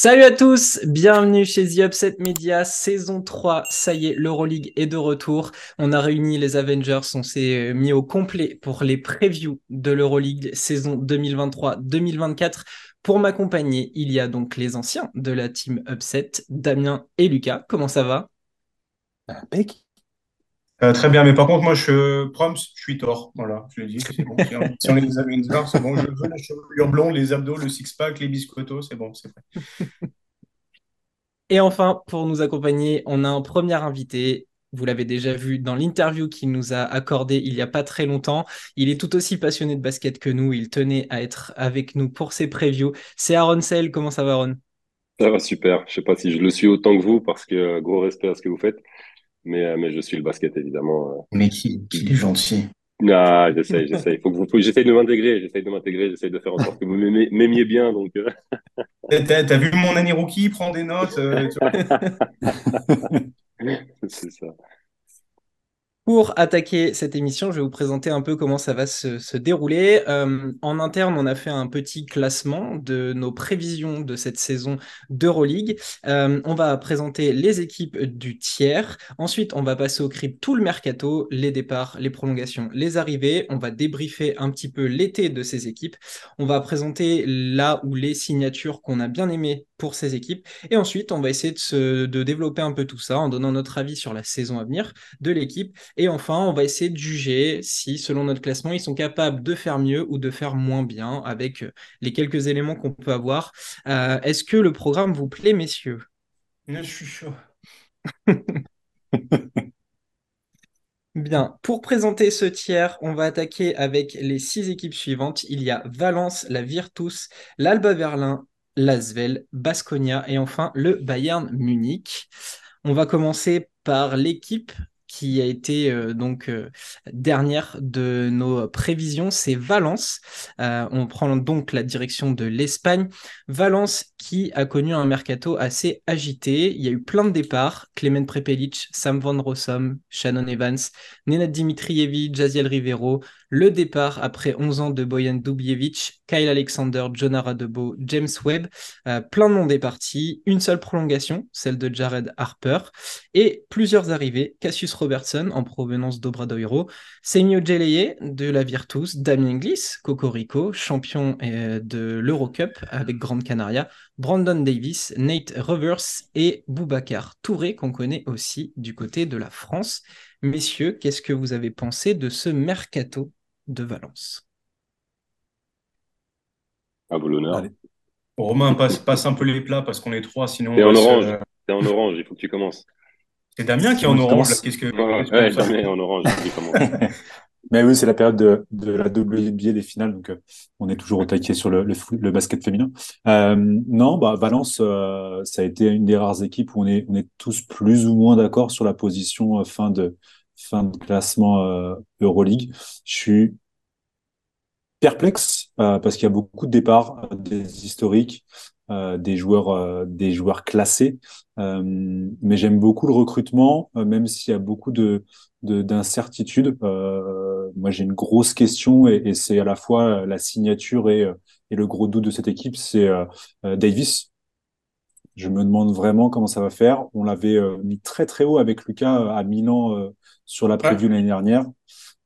Salut à tous, bienvenue chez The Upset Media, saison 3, ça y est, l'Euroleague est de retour. On a réuni les Avengers, on s'est mis au complet pour les previews de l'Euroleague saison 2023-2024. Pour m'accompagner, il y a donc les anciens de la team Upset, Damien et Lucas. Comment ça va? Impec. Euh, très bien, mais par contre, moi, je proms, je suis tort. Voilà, je l'ai dit, c'est bon. Si on est des Avengers, c'est bon. Je veux la chevelure blonde, les abdos, le six-pack, les biscottos, c'est bon, c'est vrai. Et enfin, pour nous accompagner, on a un premier invité. Vous l'avez déjà vu dans l'interview qu'il nous a accordé il n'y a pas très longtemps. Il est tout aussi passionné de basket que nous. Il tenait à être avec nous pour ses previews. C'est Aaron Sell. Comment ça va, Aaron? Ça va super. Je ne sais pas si je le suis autant que vous parce que gros respect à ce que vous faites. Mais, euh, mais je suis le basket, évidemment. Euh. Mais qui, qui est gentil. Ah, j'essaye, j'essaye. Faut que vous, j'essaye de m'intégrer, j'essaye de m'intégrer, j'essaye de faire en sorte que vous m'aimiez bien, donc. Euh. T'as, vu mon année rookie, prend des notes. c'est ça. Pour attaquer cette émission, je vais vous présenter un peu comment ça va se, dérouler. Euh, en interne, on a fait un petit classement de nos prévisions de cette saison d'Euroleague. Euh, on va présenter les équipes du tiers. Ensuite, on va passer au crib tout le mercato, les départs, les prolongations, les arrivées. On va débriefer un petit peu l'été de ces équipes. On va présenter là où les signatures qu'on a bien aimées pour ces équipes. Et ensuite, on va essayer de, de développer un peu tout ça en donnant notre avis sur la saison à venir de l'équipe et enfin, on va essayer de juger si, selon notre classement, ils sont capables de faire mieux ou de faire moins bien avec euh, les quelques éléments qu'on peut avoir. Euh, est-ce que le programme vous plaît, messieurs? Je suis chaud. Bien, pour présenter ce tiers, on va attaquer avec les six équipes suivantes. Il y a Valence, la Virtus, l'Alba Berlin, l'Asvel, Basconia et enfin le Bayern Munich. On va commencer par l'équipe qui a été euh, donc euh, dernière de nos prévisions, c'est Valence. Euh, on prend donc la direction de l'Espagne. Valence qui a connu un mercato assez agité. Il y a eu plein de départs. Clement Prepelic, Sam Van Rossum, Shannon Evans, Nenad Dimitrijevic, Jaziel Rivero. Le départ après 11 ans de Boyan Dubjevic, Kyle Alexander, John Aradebo, James Webb. plein de monde est parti. Une seule prolongation, celle de Jared Harper. Et plusieurs arrivées. Cassius Robertson en provenance d'Obradoiro, Semio Geleye de la Virtus, Damien Gliss, Cocorico, champion euh, de l'Eurocup avec Grande Canaria, Brandon Davis, Nate Rivers et Boubacar Touré qu'on connaît aussi du côté de la France. Messieurs, qu'est-ce que vous avez pensé de ce mercato? De Valence À vous l'honneur. Romain, passe, passe, un peu les plats parce qu'on est trois, sinon. T'es en orange. T'es en orange, il faut que tu commences. C'est Damien qui est en orange. Qu'est-ce que. Ouais, Damien en orange. Mais oui, c'est la période de, de la WNBA des finales, donc euh, on est toujours au taquet sur le, le, basket féminin. Euh, non, bah, Valence, euh, ça a été une des rares équipes où on est, on est tous plus ou moins d'accord sur la position fin de fin de classement Euroleague. Je suis perplexe parce qu'il y a beaucoup de départs, des historiques. Euh, des joueurs euh, des joueurs classés euh, mais j'aime beaucoup le recrutement même s'il y a beaucoup de d'incertitudes moi j'ai une grosse question et, et c'est à la fois la signature et, et le gros doute de cette équipe c'est Davis je me demande vraiment comment ça va faire on l'avait mis très très haut avec Lucas à Milan sur la preview l'année dernière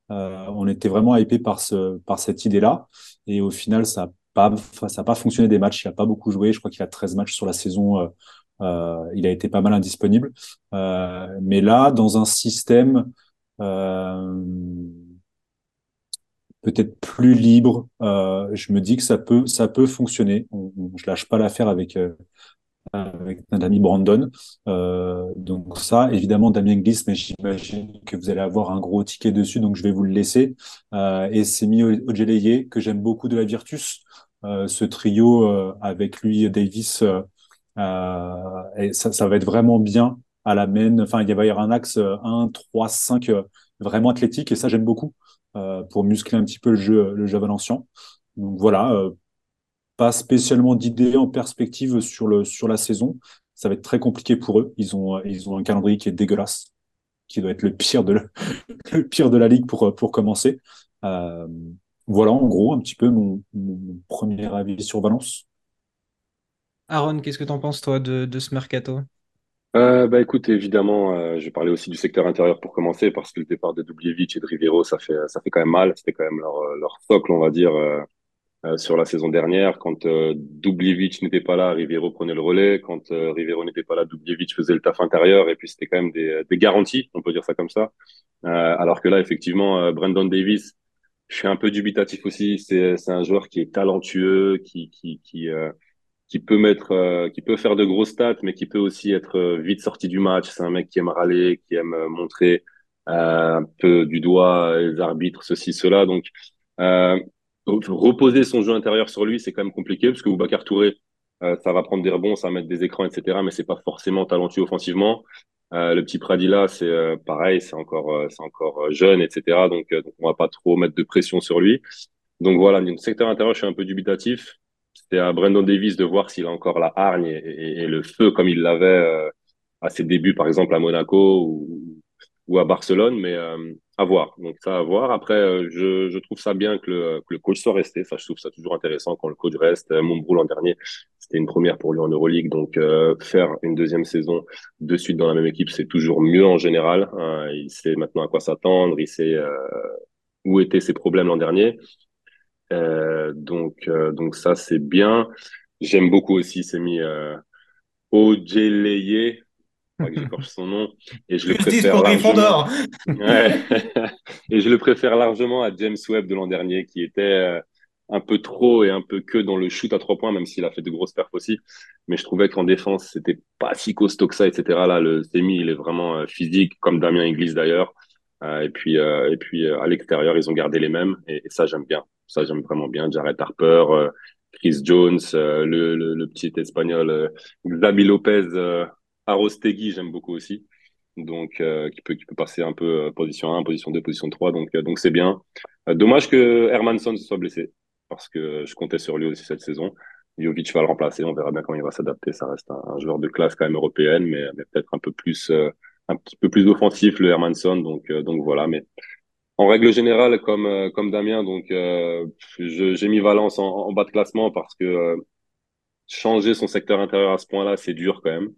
on était vraiment hypé par ce par cette idée là et au final ça pas, ça n'a pas fonctionné des matchs, il n'a pas beaucoup joué. Je crois qu'il a 13 matchs sur la saison. Euh, euh, il a été pas mal indisponible. Euh, mais là, dans un système peut-être plus libre, je me dis que ça peut, ça peut fonctionner. On, on, je lâche pas l'affaire avec avec notre ami Brandon. Euh, donc ça, évidemment, Damien Gliss, mais j'imagine que vous allez avoir un gros ticket dessus, donc je vais vous le laisser. Euh, et c'est Mio Ojeleye, que j'aime beaucoup de la Virtus. Euh, ce trio euh, avec lui, Davis, euh, et ça, ça va être vraiment bien à la main. Enfin, il va y avoir un axe 1, 3, 5 vraiment athlétique, et ça, j'aime beaucoup pour muscler un petit peu le jeu, le jeu valencien. Donc voilà, pas spécialement d'idées en perspective sur, le, sur la saison. Ça va être très compliqué pour eux. Ils ont, ils ont un calendrier qui est dégueulasse, qui doit être le pire de, le pire de la ligue pour, pour commencer. Euh, voilà, en gros, un petit peu mon, mon premier avis sur Valence. Aaron, qu'est-ce que tu en penses, toi, de, de ce mercato? Euh, bah écoute, évidemment, euh, je vais parler aussi du secteur intérieur pour commencer, parce que le départ de Dubljevic et de Rivero, ça fait, ça fait quand même mal. C'était quand même leur, leur socle, on va dire, euh, euh, sur la saison dernière. Quand euh, Dubljevic n'était pas là, Rivero prenait le relais. Quand euh, Rivero n'était pas là, Dubljevic faisait le taf intérieur. Et puis c'était quand même des, des garanties, on peut dire ça comme ça. Euh, alors que là, effectivement, euh, Brandon Davis, je suis un peu dubitatif aussi. C'est, un joueur qui est talentueux, qui, qui, qui qui peut mettre, euh, qui peut faire de gros stats, mais qui peut aussi être euh, vite sorti du match. C'est un mec qui aime râler, qui aime euh, montrer un peu du doigt les arbitres, ceci, cela. Donc, reposer son jeu intérieur sur lui, c'est quand même compliqué parce que Boubacar Touré, ça va prendre des rebonds, ça va mettre des écrans, etc. Mais c'est pas forcément talentueux offensivement. le petit Pradilla, c'est pareil, c'est encore, c'est encore jeune, etc. Donc, on va pas trop mettre de pression sur lui. Donc voilà, le secteur intérieur, je suis un peu dubitatif c'était à Brandon Davis de voir s'il a encore la hargne et, le feu comme il l'avait euh, à ses débuts, par exemple à Monaco ou, ou à Barcelone, mais euh, à voir. Donc ça à voir. Après, euh, je, je, trouve ça bien que le, que le, coach soit resté. Ça, je trouve ça toujours intéressant quand le coach reste. Montbrou l'an dernier, c'était une première pour lui en Euroleague, donc faire une deuxième saison de suite dans la même équipe, c'est toujours mieux en général. Hein. Il sait maintenant à quoi s'attendre, il sait où étaient ses problèmes l'an dernier. Euh, donc, euh, donc ça, c'est bien. J'aime beaucoup aussi Semi euh, Ojeleye, que j'écorche son nom, et je le préfère largement. ouais. et je le préfère largement à James Webb de l'an dernier, qui était euh, un peu trop et un peu que dans le shoot à trois points, même s'il a fait de grosses perfs aussi. Mais je trouvais qu'en défense, c'était pas si costaud que ça, etc. Là, le Semi, il est vraiment euh, physique, comme Damien Inglis d'ailleurs. et puis, et puis à l'extérieur, ils ont gardé les mêmes, et, ça, j'aime bien. Ça, j'aime vraiment bien. Jared Harper, euh, Chris Jones, euh, le, le, le, petit espagnol euh, Xabi Lopez, Arostegui, j'aime beaucoup aussi. Donc, qui, peut, qui peut passer un peu position 1, position 2, position 3. Donc, donc c'est bien. dommage que Hermanson se soit blessé parce que je comptais sur lui aussi cette saison. Jovic va le remplacer. On verra bien comment il va s'adapter. Ça reste un, joueur de classe quand même européenne, mais, mais peut-être un peu plus, un petit peu plus offensif le Hermanson. Donc, donc voilà. Mais en règle générale, comme, euh, comme Damien, donc euh, j'ai mis Valence en, bas de classement parce que euh, changer son secteur intérieur à ce point-là, c'est dur quand même.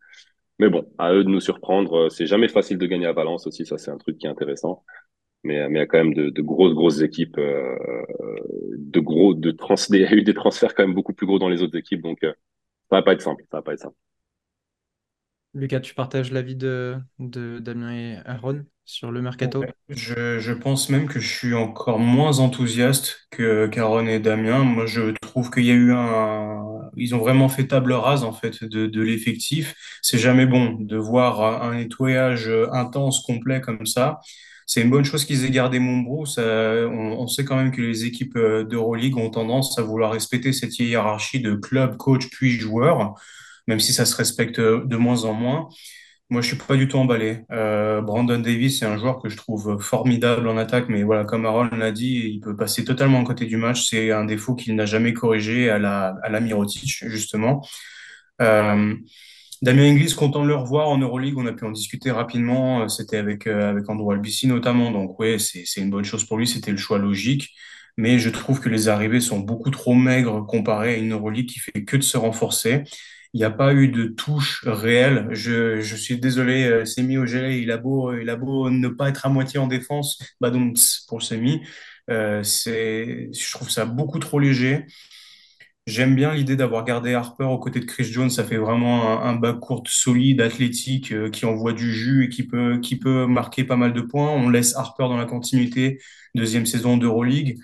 Mais bon, à eux de nous surprendre. C'est jamais facile de gagner à Valence aussi, ça c'est un truc qui est intéressant. Mais, mais il y a quand même de, de grosses, grosses équipes, euh, de gros, de trans, il y a eu des transferts quand même beaucoup plus gros dans les autres équipes, donc ça va pas être simple, ça va pas être simple. Lucas, tu partages l'avis de, de Damien et Aaron? Sur le mercato? Ouais, je, je pense même que je suis encore moins enthousiaste que qu'Aaron et Damien. Moi, je trouve qu'il y a eu un... Ils ont vraiment fait table rase, en fait, de, de l'effectif. C'est jamais bon de voir un nettoyage intense, complet comme ça. C'est une bonne chose qu'ils aient gardé Montbrou. Ça, on, on, sait quand même que les équipes d'Euroleague ont tendance à vouloir respecter cette hiérarchie de club, coach, puis joueur même si ça se respecte de moins en moins. Moi, je suis pas du tout emballé. Euh, Brandon Davis, c'est un joueur que je trouve formidable en attaque, mais voilà, comme Aaron l'a dit, il peut passer totalement à côté du match. C'est un défaut qu'il n'a jamais corrigé à la, à la Mirotic, justement. Euh, Damien Inglis, content de le revoir en Euroleague, on a pu en discuter rapidement. C'était avec, euh, avec Andrew Albici notamment, donc oui, c'est une bonne chose pour lui, c'était le choix logique. Mais je trouve que les arrivées sont beaucoup trop maigres comparées à une Euroleague qui fait que de se renforcer. Il n'y a pas eu de touche réelle. Je, suis désolé, euh, Semi Ogele, il a beau, il a beau ne pas être à moitié en défense, bah donc pour Semi, euh, je trouve ça beaucoup trop léger. J'aime bien l'idée d'avoir gardé Harper aux côtés de Chris Jones. Ça fait vraiment un, un bas court solide, athlétique, euh, qui envoie du jus et qui peut, qui peut marquer pas mal de points. On laisse Harper dans la continuité, deuxième saison d'Euroleague.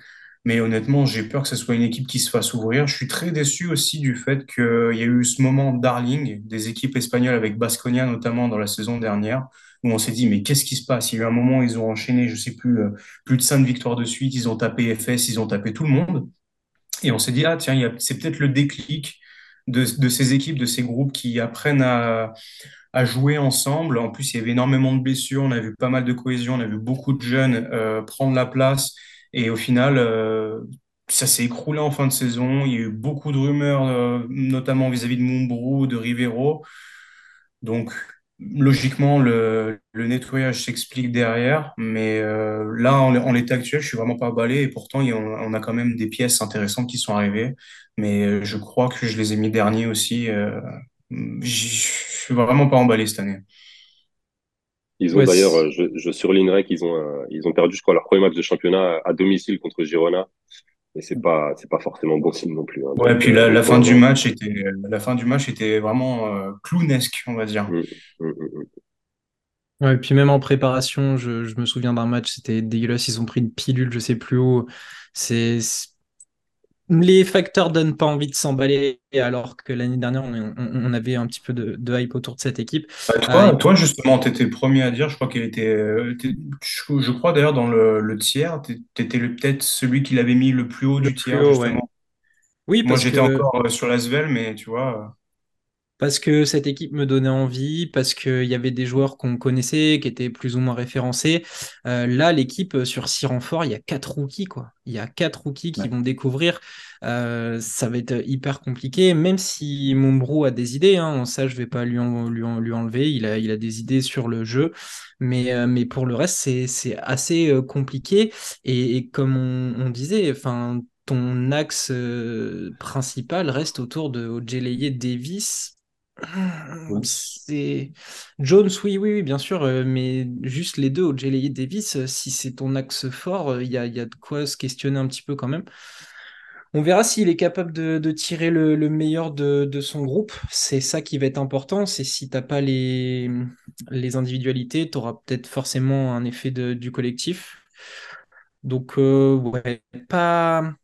Mais honnêtement, j'ai peur que ce soit une équipe qui se fasse ouvrir. Je suis très déçu aussi du fait qu'il y a eu ce moment darling des équipes espagnoles avec Basconia notamment dans la saison dernière, où on s'est dit, mais qu'est-ce qui se passe? Il y a eu un moment où ils ont enchaîné, je sais plus, euh, plus de cinq victoires de suite, ils ont tapé FS, ils ont tapé tout le monde. Et on s'est dit, ah tiens, c'est peut-être le déclic de, de, ces équipes, de ces groupes qui apprennent à, à jouer ensemble. En plus, il y avait énormément de blessures, on a vu pas mal de cohésion, on a vu beaucoup de jeunes euh, prendre la place et au final, euh, ça s'est écroulé en fin de saison. Il y a eu beaucoup de rumeurs, euh, notamment vis-à-vis de Mumbrou, de Rivero. Donc, logiquement, le, le nettoyage s'explique derrière, mais euh, là, en, l'état actuel, je suis vraiment pas emballé et pourtant, a- on a quand même des pièces intéressantes qui sont arrivées, mais euh, je crois que je les ai mis derniers aussi. Euh, je suis vraiment pas emballé cette année. Ils ont Ouais, d'ailleurs, euh, je, je surlignerai qu'ils ont, euh, ils ont perdu, je crois, leur premier match de championnat à domicile contre Girona. Et c'est pas, c'est pas forcément bon signe non plus. hein. Ouais, Donc, puis euh, la, fin du match était, la fin du match était vraiment euh, clownesque, on va dire. Mm, mm, mm, mm. Ouais, et puis même en préparation, je, je me souviens d'un match, c'était dégueulasse, ils ont pris une pilule, je sais plus où. C'est- les facteurs donnent pas envie de s'emballer, alors que l'année dernière, on, avait un petit peu de, de hype autour de cette équipe. Bah, Euh, toi, et- toi, justement, tu étais le premier à dire, je crois qu'elle était, euh, je, crois d'ailleurs dans le, le tiers, tu étais peut-être celui qui l'avait mis le plus haut le du tiers, haut, ouais. justement. Oui, Moi, parce j'étais que encore euh, sur l'Asvel, mais tu vois. Parce que cette équipe me donnait envie, parce qu'il y avait des joueurs qu'on connaissait, qui étaient plus ou moins référencés. Euh, là, l'équipe, euh, sur six renforts, il y a quatre rookies, quoi. Il y a quatre rookies qui Ouais. vont découvrir. Euh, ça va être hyper compliqué, même si Mombrou a des idées, hein, ça, je vais pas lui, en- lui, en- lui enlever. Il a, il a des idées sur le jeu. Mais, euh, mais pour le reste, c'est, assez compliqué. Et, et comme on, on disait, enfin, ton axe euh, principal reste autour de Ojeleye Davis. Jones. C'est Jones, oui, oui, oui, bien sûr, euh, mais juste les deux, Ojeleye Davis, euh, si c'est ton axe fort, euh, il y a, y a de quoi se questionner un petit peu quand même. On verra s'il est capable de, de tirer le, le meilleur de, de son groupe. C'est ça qui va être important. C'est si t'as pas les, les individualités, tu auras peut-être forcément un effet de- du collectif. Donc, euh, ouais, pas.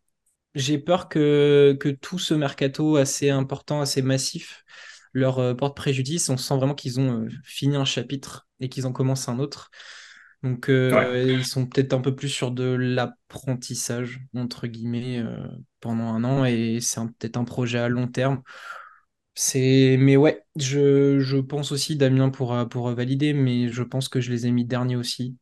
J'ai peur que, que tout ce mercato assez important, assez massif, leur euh, porte préjudice. On sent vraiment qu'ils ont euh, fini un chapitre et qu'ils en commencent un autre. Donc, Ouais. euh, ils sont peut-être un peu plus sur de l'apprentissage, entre guillemets, euh, pendant un an. Et c'est peut-être un projet à long terme. C'est... Mais ouais, je, je pense aussi, Damien pourra, pourra valider, mais je pense que je les ai mis derniers aussi.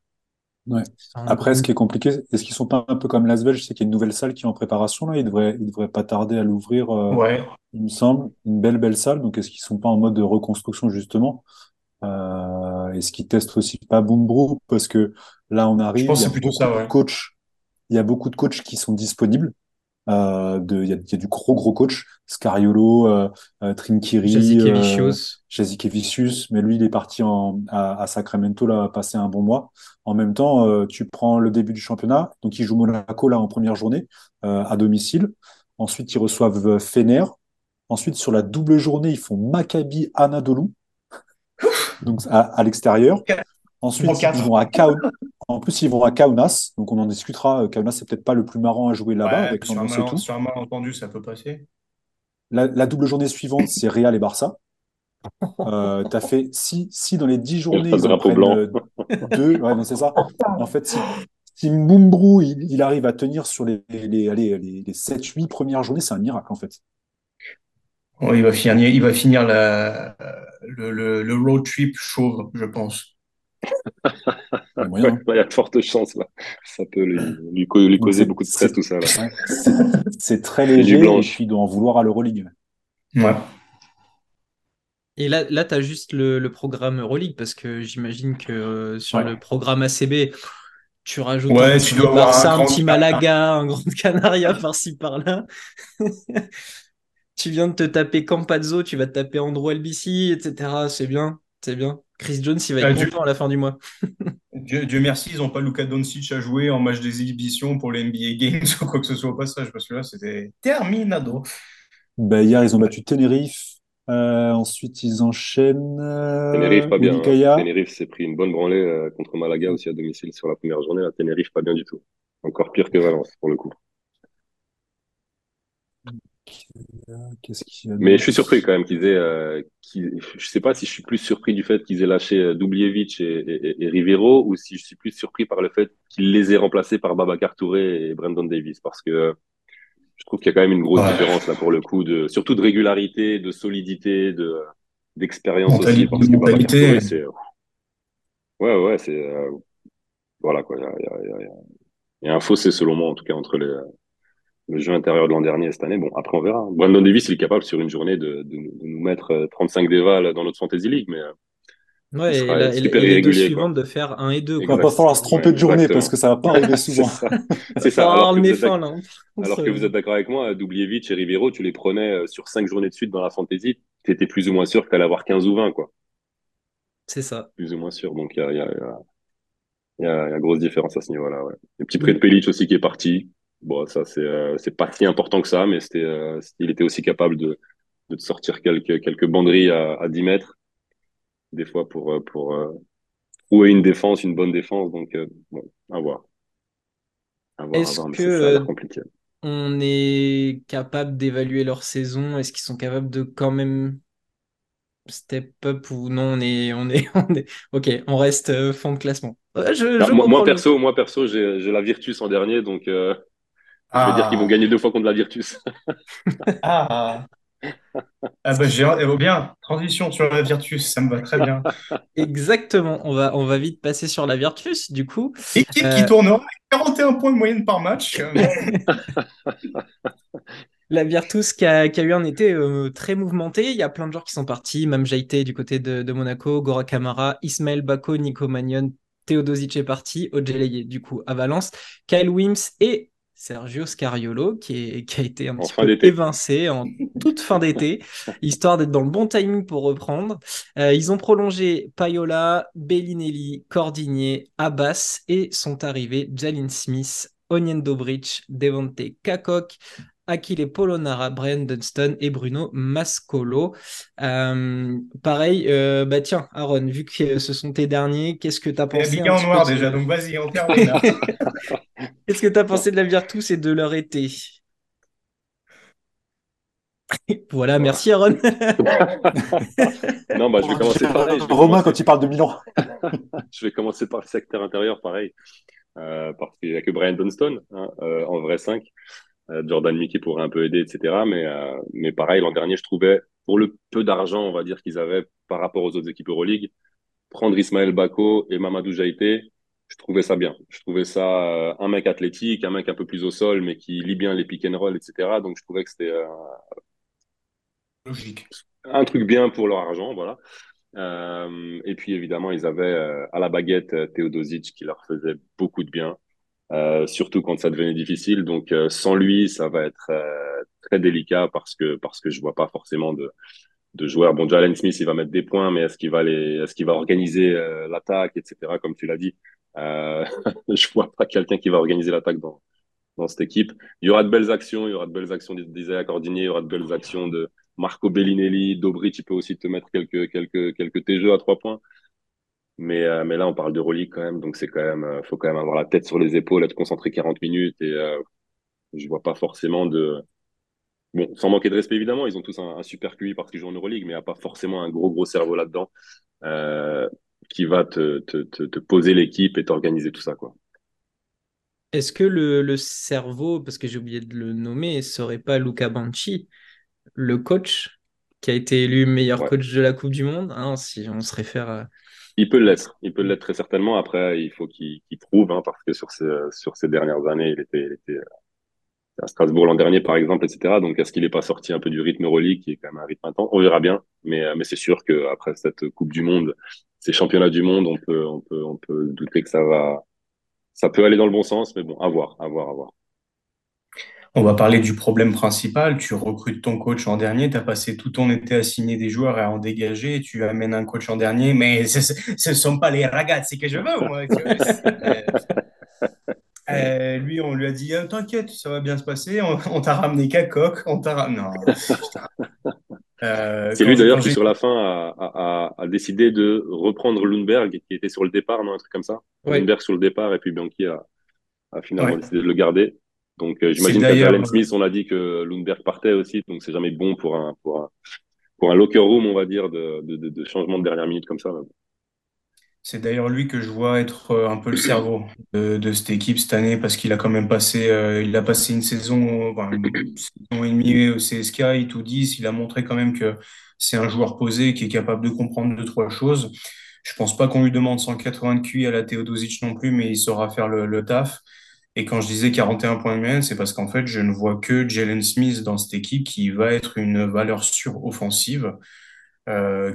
Ouais. Après, ce qui est compliqué, est-ce qu'ils sont pas un peu comme Lasvel? Je sais qu'il y a une nouvelle salle qui est en préparation là. Ils devraient, ils devraient pas tarder à l'ouvrir, euh, Ouais. il me semble. Une belle, belle salle. Donc, est-ce qu'ils sont pas en mode de reconstruction justement? Euh, est-ce qu'ils testent aussi pas Boombro? Parce que là, on Je arrive, pense il y que a c'est plutôt beaucoup ça, de ouais. coachs, il y a beaucoup de coachs qui sont disponibles. Euh, de, il y a, il y a du gros, gros coach. Scariolo, euh, euh, Trinkiri, euh, Jasikevicius. Jasikevicius, mais lui, il est parti en, à, à Sacramento, là, passer un bon mois. En même temps, euh, tu prends le début du championnat, donc ils jouent Monaco, là, en première journée, euh, à domicile. Ensuite, ils reçoivent euh, Fener. Ensuite, sur la double journée, ils font Maccabi Anadolu, donc à, à l'extérieur. Ensuite, quatre. ils vont à En plus, ils vont à Kaunas, donc on en discutera. Kaunas, c'est peut-être pas le plus marrant à jouer là-bas, Ouais, avec sur un, l'ambiance et mal, tout. sur un malentendu, ça peut passer. La, la double journée suivante, c'est Real et Barça. Euh, t'as fait si, si dans les dix journées, pas de ils en prennent blanc. euh, deux, ouais, non, c'est ça. En fait, si, si Mbumbrou, il, il arrive à tenir sur les, les, allez, les, les 7-8 premières journées, c'est un miracle, en fait. Ouais, il va finir, il va finir la, le, le, le road trip chauve, je pense. Il y a moyen, hein. Ouais, il y a de fortes chances là. Ça peut lui, lui, co- lui Donc, causer beaucoup de stress tout ça. Ouais, c'est- très léger, et blanche. puis il doit en vouloir à l'Euroleague. Ouais. Et là, là tu as juste le, le programme Euroleague parce que j'imagine que euh, sur Ouais. le programme ACB, tu rajoutes Ouais, un tu petit dois avoir Barça, un un, grand petit Malaga, un Grand Canaria par-ci par-là. tu viens de te taper Campazzo, tu vas te taper Andrew Albisi, etc. C'est bien, c'est bien. Chris Jones, il va Ah, être du- content à la fin du mois. Dieu, Dieu merci, ils n'ont pas Luka Doncic à jouer en match des exhibitions pour les NBA Games ou quoi que ce soit au passage, parce que là, c'était terminado. Ben, hier, ils ont battu Tenerife. Euh, ensuite, ils enchaînent euh, Tenerife pas bien. hein. Tenerife s'est pris une bonne branlée euh, contre Malaga aussi à domicile sur la première journée. Là, Tenerife pas bien du tout. Encore pire que Valence pour le coup. Qu'est-ce qu'il y a Mais je suis surpris quand même qu'ils aient. Euh, qu'ils- je sais pas si je suis plus surpris du fait qu'ils aient lâché euh, Dubljevic et, et, et Rivero ou si je suis plus surpris par le fait qu'ils les aient remplacés par Babacar Touré et Brandon Davis parce que euh, je trouve qu'il y a quand même une grosse Ouais. différence là pour le coup de surtout de régularité, de solidité, de d'expérience aussi parce que Babacar mentalité. Touré c'est ouais ouais c'est euh, voilà quoi y y y il y a un fossé selon moi en tout cas entre les le jeu intérieur de l'an dernier et cette année. Bon, après, on verra. Brandon Davis, il est capable sur une journée de, de, de nous mettre euh, 35 dévals dans notre Fantasy League, mais, euh, Ouais, et, la, les deux suivantes de faire 1 et 2. Il va pas falloir se tromper de journée parce que ça va pas arriver souvent. c'est ça. Alors, que, alors que vous êtes d'accord avec moi, Doublievich et Rivero, tu les prenais euh, sur 5 journées de suite dans la fantasy, tu étais plus ou moins sûr qu'elle allait avoir 15 ou 20. quoi. C'est ça. Plus ou moins sûr. Donc il y a, y, a, y, a, y a, grosse différence à ce niveau-là. Ouais. Le petit prêt de Pelic aussi qui est parti. Bon, ça, c'est euh, pas si important que ça, mais c'était, euh, il était aussi capable de, de sortir quelques, quelques banderies à, à 10 mètres des fois pour, euh, pour euh, trouver une défense, une bonne défense. Donc, bon, à voir. Est-ce que on est capable d'évaluer leur saison? Est-ce qu'ils sont capables de quand même step up ou non? On est on est on est ok on reste fond de classement je, moi, perso moi perso j'ai la Virtus en dernier donc je veux dire qu'ils vont ah. gagner deux fois contre la Virtus ah ah bah j'ai eh, bien, transition sur la Virtus, ça me va très bien. Exactement, on va, on va vite passer sur la Virtus du coup. Équipe qui euh, tournera 41 points de moyenne par match. la Virtus qui a, qui a, eu un été euh, très mouvementé, il y a plein de joueurs qui sont partis, même Jaité du côté de, de Monaco, Gora Kamara, Ismaël Bako, Nico Magnon, Théodosic est parti, Ojeleye du coup à Valence, Kyle Wims et Sergio Scariolo, qui, a été un petit peu évincé en toute fin d'été, histoire d'être dans le bon timing pour reprendre. Euh, ils ont prolongé Payola, Bellinelli, Cordigné, Abbas et sont arrivés Jalin Smith, Onyen Dobrich, Devonte Kakok, Achille Polonara, Brian Dunston et Bruno Mascolo. Euh, pareil, euh, bah tiens, Aaron, vu que ce sont tes derniers, qu'est-ce que tu as pensé en noir déjà, donc vas-y, on termine. qu'est-ce que tu as pensé de la Virtus et de leur été? Voilà, merci Aaron. non, bah, je vais commencer par. Romain, quand il parle de Milan. je vais commencer par le secteur intérieur, pareil. Euh, parce qu'il n'y a que Brian Dunston, hein, en vrai 5. Euh, Jordan Mickey pourrait un peu aider, etc. Mais, euh, mais pareil, l'an dernier, je trouvais, pour le peu d'argent, on va dire, qu'ils avaient par rapport aux autres équipes Euroleague, prendre Ismaël Bako et Mamadou Jaité, je trouvais ça bien. Je trouvais ça euh, un mec athlétique, un mec un peu plus au sol, mais qui lit bien les pick and roll, etc. Donc, je trouvais que c'était logique. Un truc bien pour leur argent, voilà. Euh, et puis évidemment, ils avaient à la baguette Teodosic qui leur faisait beaucoup de bien. Euh, surtout quand ça devenait difficile. Donc euh, sans lui, ça va être euh, très délicat parce que parce que je vois pas forcément de de joueurs. Bon, Jalen Smith, il va mettre des points, mais est-ce qu'il va les, est-ce qu'il va organiser l'attaque, etc. Comme tu l'as dit, euh, je vois pas quelqu'un qui va organiser l'attaque dans dans cette équipe. Il y aura de belles actions, il y aura de belles actions d'Isaiah Cordinier, il y aura de belles actions de Marco Bellinelli, Dobry, tu peux aussi te mettre quelques quelques quelques à trois points. Mais, euh, mais là, on parle de relique quand même, donc c'est quand même, euh, faut quand même avoir la tête sur les épaules, être concentré 40 minutes et euh, je vois pas forcément de. Bon, sans manquer de respect évidemment, ils ont tous un, super QI parce qu'ils jouent en Euroleague, mais il n'y a pas forcément un gros gros cerveau là-dedans qui va te, te, te, te poser l'équipe et t'organiser tout ça quoi. Est-ce que le, le, cerveau, parce que j'ai oublié de le nommer, serait pas Luca Banchi, le coach qui a été élu meilleur coach de la Coupe du Monde, hein, si on se réfère à, il peut l'être, il peut l'être très certainement. Après, il faut qu'il prouve, hein, parce que sur ces, sur ces dernières années, il était, il était euh, à Strasbourg l'an dernier, par exemple, etc. Donc, est-ce qu'il n'est pas sorti un peu du rythme Euroleague, qui est quand même un rythme intense? On verra bien. Mais, euh, mais c'est sûr qu'après cette Coupe du Monde, ces championnats du monde, on peut, on peut, on peut douter que ça va, ça peut aller dans le bon sens. Mais bon, à voir, à voir, à voir. On va parler du problème principal. Tu recrutes ton coach en dernier, tu as passé tout ton été à signer des joueurs et à en dégager, tu amènes un coach en dernier, mais ce ne sont pas les ragazzi que je veux, moi. Euh, lui, on lui a dit euh, T'inquiète, ça va bien se passer. On, t'a ramené Kakok. On t'a ramené. Non. Euh, c'est lui d'ailleurs qui, sur la fin, a, a, décidé de reprendre Lundberg, qui était sur le départ, non, un truc comme ça. Lundberg sur le départ, et puis Bianchi a, finalement décidé de le garder. Donc, euh, j'imagine qu'à Allen Smith, on a dit que Lundberg partait aussi, donc c'est jamais bon pour un, pour un, pour un locker room, on va dire, de, de, de changement de dernière minute comme ça. C'est d'ailleurs lui que je vois être euh, un peu le cerveau de, cette équipe cette année parce qu'il a quand même passé, euh, il a passé une saison, une saison et demie au CSK, il tout 10. Il a montré quand même que c'est un joueur posé qui est capable de comprendre deux, trois choses. Je pense pas qu'on lui demande 180 de QI à la Teodosic non plus, mais il saura faire le, le taf. Et quand je disais 41 points de moyenne, c'est parce qu'en fait, je ne vois que Jalen Smith dans cette équipe qui va être une valeur sûre offensive. Euh,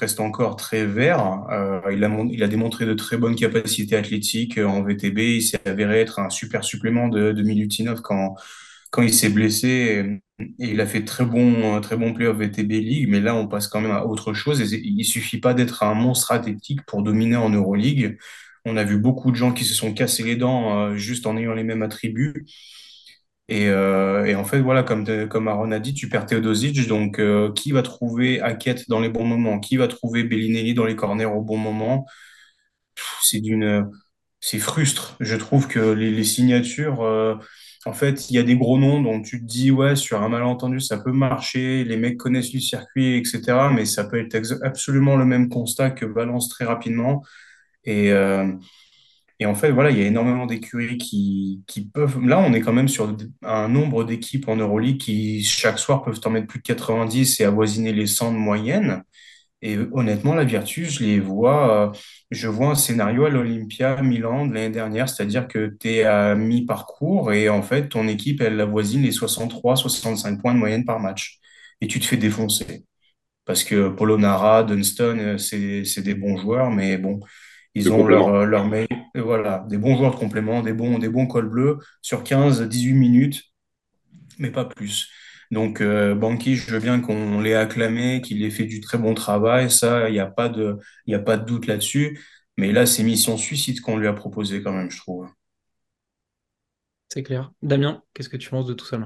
reste encore très vert. Euh, il, a, il a démontré de très bonnes capacités athlétiques en VTB. Il s'est avéré être un super supplément de, de Milutinov quand, quand il s'est blessé. Et, il a fait très bon, très bon play VTB League. Mais là, on passe quand même à autre chose. Il suffit pas d'être un monstre athlétique pour dominer en Euroleague. On a vu beaucoup de gens qui se sont cassés les dents euh, juste en ayant les mêmes attributs. Et, euh, et, en fait, voilà, comme, comme Aaron a dit, tu perds Teodosic, donc euh, qui va trouver Hackett dans les bons moments? Qui va trouver Bellinelli dans les corners au bon moment? C'est d'une, c'est frustre. Je trouve que les, les signatures, euh, en fait, il y a des gros noms dont tu te dis, ouais, sur un malentendu, ça peut marcher, les mecs connaissent le circuit, etc. Mais ça peut être absolument le même constat que Valence très rapidement. Et, et en fait, voilà, il y a énormément d'écuries qui, qui peuvent. Là, on est quand même sur un nombre d'équipes en Euroleague qui, chaque soir, peuvent en mettre plus de 90 et avoisiner les 100 de moyenne. Et honnêtement, la Virtus, je les vois. Euh, je vois un scénario à l'Olympia Milan de l'année dernière, c'est-à-dire que tu es à mi-parcours et en fait, ton équipe, elle avoisine les 63, 65 points de moyenne par match. Et tu te fais défoncer. Parce que Polonara, Dunston, euh, c'est des bons joueurs, mais bon, ils ont leur, euh, leur voilà, des bons joueurs de complément, des bons, des bons cols bleus sur 15, 18 minutes, mais pas plus. Donc, euh, je veux bien qu'on l'ait acclamé, qu'il ait fait du très bon travail. Ça, il n'y a pas de, a pas de doute là-dessus. Mais là, c'est mission suicide qu'on lui a proposé quand même, je trouve. C'est clair. Damien, qu'est-ce que tu penses de tout ça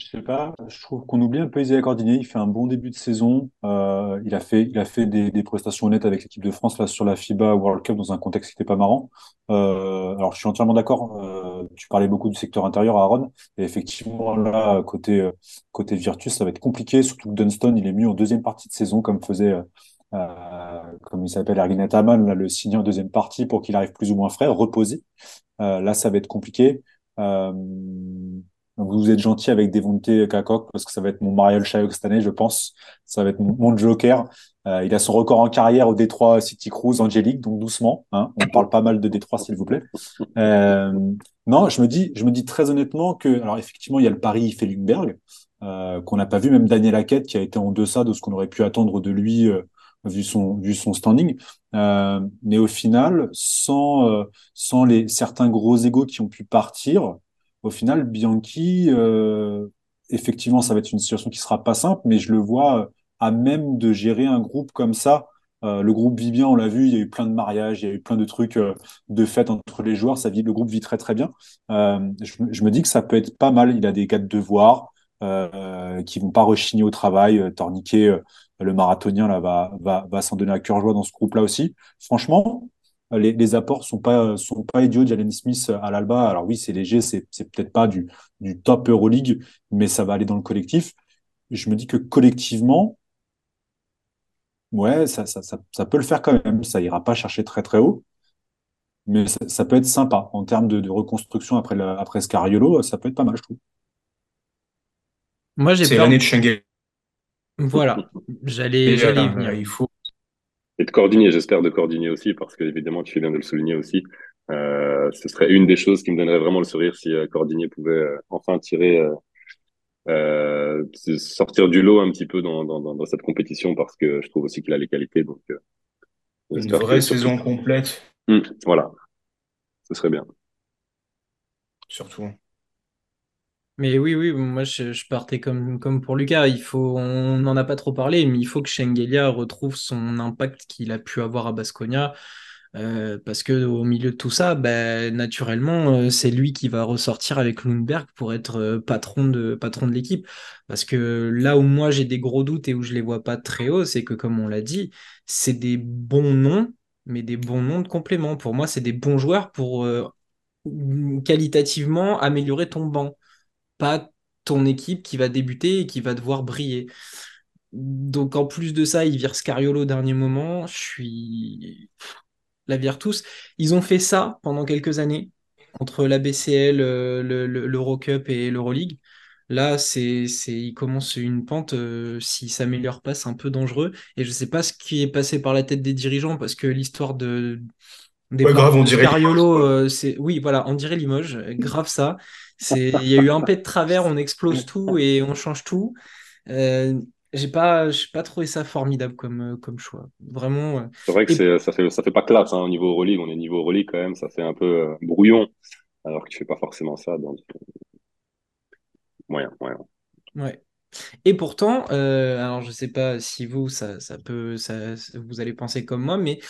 je sais pas, je trouve qu'on oublie un peu Isaiah Cordier. Il fait un bon début de saison. Euh, il a fait, il a fait des, des prestations honnêtes avec l'équipe de France là sur la FIBA World Cup dans un contexte qui n'était pas marrant. Euh, alors je suis entièrement d'accord. Euh, tu parlais beaucoup du secteur intérieur, Aaron. Et effectivement là, côté côté Virtus, ça va être compliqué. Surtout que Dunston, il est mis en deuxième partie de saison comme faisait. Euh, comme il s'appelle Ergin Ataman, là, le signer en deuxième partie pour qu'il arrive plus ou moins frais, reposé. Euh, là, ça va être compliqué. Euh, vous êtes gentil avec Devonte Kakok parce que ça va être mon Mariel Shayok cette année, je pense. Ça va être mon, joker. Euh, il a son record en carrière au Détroit City Cruise Angélique, donc doucement. Hein. On parle pas mal de Détroit, s'il vous plaît. Euh, non, je me dis, je me dis très honnêtement que, alors effectivement, il y a le Paris Felingberg euh, qu'on n'a pas vu, même Daniel Hackett qui a été en deçà de ce qu'on aurait pu attendre de lui euh, vu son standing. Mais au final, sans sans les certains gros égaux qui ont pu partir, au final, Bianchi, euh, effectivement, ça va être une situation qui sera pas simple, mais je le vois euh, à même de gérer un groupe comme ça. Euh, le groupe vit bien, on l'a vu, il y a eu plein de mariages, il y a eu plein de trucs de fêtes entre les joueurs, ça vit, le groupe vit très très bien. Je, me dis que ça peut être pas mal. Il a des gars de devoir qui vont pas rechigner au travail. Torniquet, le marathonien, là, va, va, va s'en donner à cœur joie dans ce groupe-là aussi. Franchement, les, les, apports sont pas sont pas idiots. Jalen Smith à l'Alba, alors oui, c'est léger, c'est c'est peut-être pas du du top Euroleague, mais ça va aller dans le collectif. Je me dis que collectivement, ouais, ça ça, ça, ça peut le faire quand même. Ça ira pas chercher très très haut, mais ça, ça peut être sympa en termes de, de reconstruction après la, après Scariolo, ça peut être pas mal, je trouve. Moi, j'ai c'est l'année de Schengen. Voilà, j'allais j'allais venir. Il faut et de Cordinier, j'espère de Cordinier aussi, parce que évidemment, tu fais bien de le souligner aussi. Euh, ce serait une des choses qui me donnerait vraiment le sourire si euh, Cordinier pouvait euh, enfin tirer, euh, sortir du lot un petit peu dans, dans, dans, cette compétition, parce que je trouve aussi qu'il a les qualités. Donc, une vraie saison complète. Mmh, voilà, ce serait bien. Surtout. Mais oui, oui, moi je, partais comme, comme pour Lucas. Il faut, on n'en a pas trop parlé, mais il faut que Schengelia retrouve son impact qu'il a pu avoir à Basconia. Euh, parce que au milieu de tout ça, ben, naturellement, euh, c'est lui qui va ressortir avec Lundberg pour être euh, patron de, patron de l'équipe. Parce que là où moi j'ai des gros doutes et où je les vois pas très hauts, c'est que comme on l'a dit, c'est des bons noms, mais des bons noms de complément. Pour moi, c'est des bons joueurs pour qualitativement améliorer ton banc pas ton équipe qui va débuter et qui va devoir briller. Donc en plus de ça, ils virent Scariolo au dernier moment. Je suis la Virtus. Ils ont fait ça pendant quelques années entre la BCL, l'Eurocup et l'Euroleague. Là, c'est, c'est, il commence une pente. Euh, S'il s'améliore pas, c'est un peu dangereux. Et je sais pas ce qui est passé par la tête des dirigeants parce que l'histoire de des grave, on dirait Scariolo, euh, c'est oui, voilà, on dirait Limoges. Grave ça. Il y a eu un pet de travers, on explose tout et on change tout. Euh, j'ai pas, pas trouvé ça formidable comme, comme choix. Vraiment. C'est vrai que ça fait, ça fait pas classe hein, au niveau Euroleague. On est niveau Euroleague quand même, ça fait un peu brouillon, alors que tu fais pas forcément ça. Donc, moyen, moyen. Ouais. Et pourtant, alors je sais pas si vous, ça, ça peut, ça, vous allez penser comme moi, mais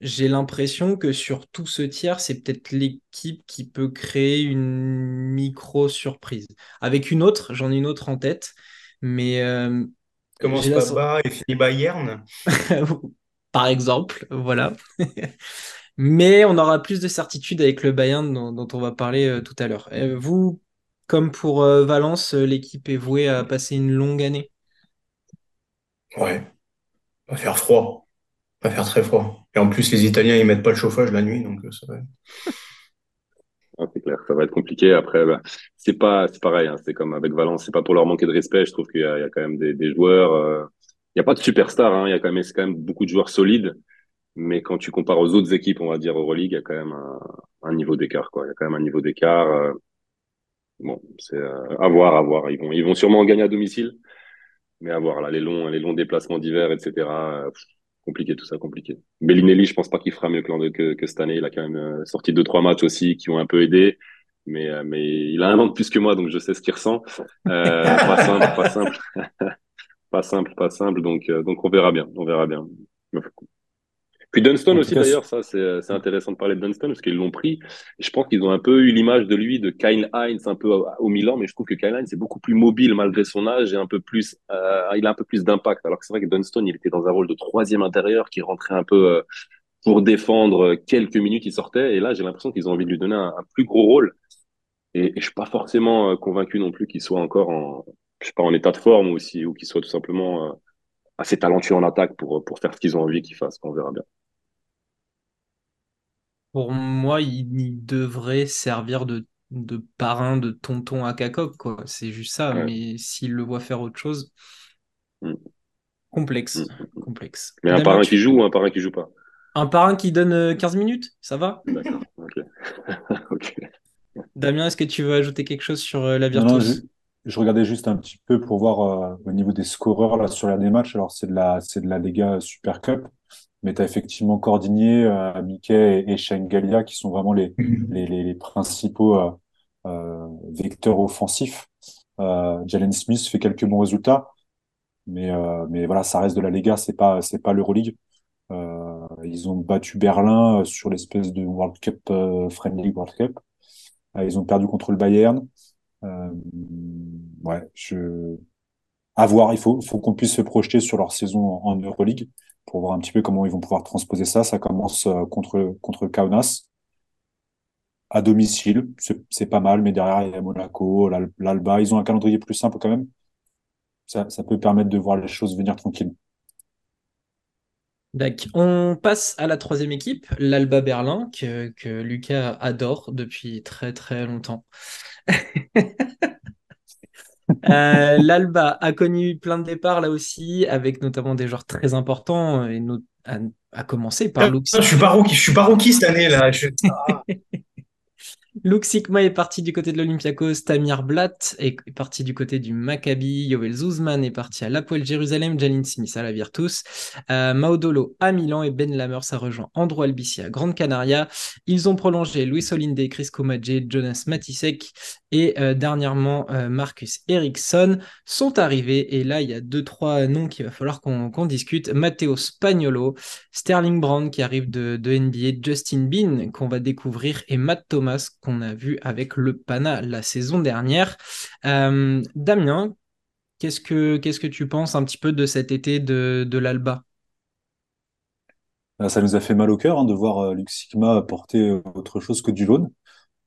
j'ai l'impression que sur tout ce tiers, c'est peut-être l'équipe qui peut créer une micro-surprise. Avec une autre, j'en ai une autre en tête, mais... Euh, Commence pas bas et finit Bayern Par exemple, voilà. mais on aura plus de certitude avec le Bayern dont, on va parler euh, tout à l'heure. Euh, vous, comme pour Valence, l'équipe est vouée à passer une longue année? Ouais, va faire froid va faire très froid. Et en plus, les Italiens, ils mettent pas le chauffage la nuit, donc euh, ça va. Ah, c'est clair, ça va être compliqué. Après, bah, c'est pas, c'est pareil. Hein, c'est comme avec Valence, c'est pas pour leur manquer de respect. Je trouve qu'il y, a quand même des, joueurs. Euh, il n'y a pas de superstars. Hein, il y a quand même, quand même beaucoup de joueurs solides. Mais quand tu compares aux autres équipes, on va dire Euroleague, il y a quand même un, niveau d'écart. Il y a quand même un niveau d'écart. Euh, bon, c'est à voir, à voir. Ils vont, ils vont sûrement gagner à domicile, mais à voir là, les longs, les longs déplacements d'hiver, etc compliqué tout ça, compliqué. Bellinelli, je pense pas qu'il fera mieux que, que, que, cette année. Il a quand même euh, sorti deux trois matchs aussi qui ont un peu aidé, mais euh, mais il a un an de plus que moi, donc je sais ce qu'il ressent. Euh, pas simple, pas simple, pas simple, pas simple. Donc donc on verra bien, on verra bien. Puis Dunston aussi, d'ailleurs, ça, c'est, c'est intéressant de parler de Dunston parce qu'ils l'ont pris. je pense qu'ils ont un peu eu l'image de lui, de Kyle Hines, un peu au, Milan, mais je trouve que Kyle Hines est beaucoup plus mobile malgré son âge et un peu plus, euh, il a un peu plus d'impact. Alors que c'est vrai que Dunston, il était dans un rôle de troisième intérieur qui rentrait un peu euh, pour défendre quelques minutes, il sortait. Et là, j'ai l'impression qu'ils ont envie de lui donner un, plus gros rôle. Et, et je suis pas forcément euh, convaincu non plus qu'il soit encore en, je sais pas, en état de forme ou, aussi, ou qu'il soit tout simplement assez talentueux en attaque pour, pour faire ce qu'ils ont envie qu'il fasse. On verra bien. Pour moi, il, devrait servir de, de, parrain de tonton à cacoque, quoi. C'est juste ça. Mais s'il le voit faire autre chose, mm. complexe. Mm, complexe. Mais un parrain qui joue ou un parrain qui joue pas? Un parrain qui donne 15 euh, minutes, ça va? D'accord, ok. Damien, est-ce que tu veux ajouter quelque chose sur euh, la Virtus? je, regardais juste un petit peu pour voir euh, au niveau des scoreurs là, sur les matchs. Alors, c'est de la, c'est de la Lega Super Cup mais tu as effectivement Cordigné, euh, Mickey et, et qui sont vraiment les, mhm. les, les, principaux euh, euh, vecteurs offensifs. Euh, Jalen Smith fait quelques bons résultats, mais, euh, mais voilà, ça reste de la Lega, c'est pas c'est pas l'Euroleague. Euh, ils ont battu Berlin sur l'espèce de World Cup Friendly World Cup. ils ont perdu contre le Bayern. ouais, je à voir. Il faut, faut qu'on puisse se projeter sur leur saison en, en Euroleague pour voir un petit peu comment ils vont pouvoir transposer ça. Ça commence euh, contre, contre Kaunas à domicile, c'est pas mal, mais derrière il y a Monaco, l'Alba, ils ont un calendrier plus simple quand même. Ça, ça peut permettre de voir les choses venir tranquilles. D'accord. On passe à la troisième équipe, l'Alba Berlin, que, que Lucas adore depuis très très longtemps. Euh, L'Alba a connu plein de départs là aussi, avec notamment des joueurs très importants, et à, commencer par Luke. Je suis pas rookie, je suis pas rookie cette année là. Je... Luke Sikma est parti du côté de l'Olympiakos, Tamir Blatt est parti du côté du Maccabi, Yoel Zuzman est parti à l'Apoel Jérusalem, Jalin Smith à la Virtus, euh, Maudolo à Milan et Ben Lammers a rejoint Andro Albici à Grande Canaria. Ils ont prolongé Luis Olinde, Chris Komadje, Jonas Matisek et euh, dernièrement euh, Marcus Eriksson sont arrivés et là il y a deux trois noms qu'il va falloir qu'on discute. Matteo Spagnolo, Sterling Brown qui arrive de, de NBA, Justin Bean qu'on va découvrir et Matt Thomas qu'on a vu avec le Pana la saison dernière. Euh, Damien, qu'est-ce que que tu penses un petit peu de cet été de, de l'Alba? Ça nous a fait mal au cœur hein, de voir Luc Sigma porter autre chose que du jaune.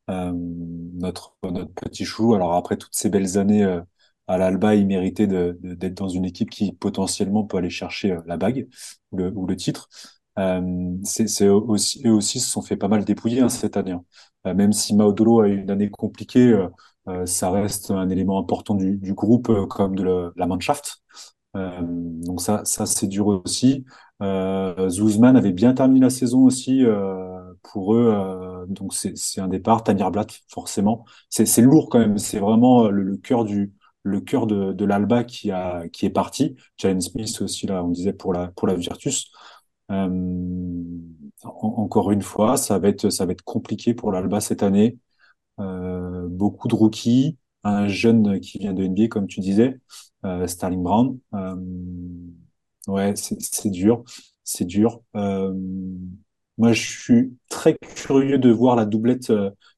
Euh, notre, notre petit chou. Alors après toutes ces belles années euh, à l'Alba, il méritait d'être dans une équipe qui potentiellement peut aller chercher euh, la bague ou le, ou le titre. Euh, c'est aussi, eux aussi se sont fait pas mal dépouiller hein, cette année. Hein. même si Maudolo a eu une année compliquée, euh, ça reste un élément important du, du groupe comme de la Mannschaft. donc ça, ça c'est dur aussi. Euh, Zuzman avait bien terminé la saison aussi pour eux, euh, donc c'est un départ. Tanir Blatt, forcément. C'est lourd quand même. C'est vraiment euh, le, cœur du, le cœur de, de l'Alba qui a qui est parti. Jalen Smith aussi là, on disait pour la pour la Virtus. Euh, encore une fois, ça va être ça va être compliqué pour l'Alba cette année. Euh, beaucoup de rookies, un jeune qui vient de NBA comme tu disais, euh, Starling Brown. Ouais, c'est dur, c'est dur. Moi, je suis très curieux de voir la doublette,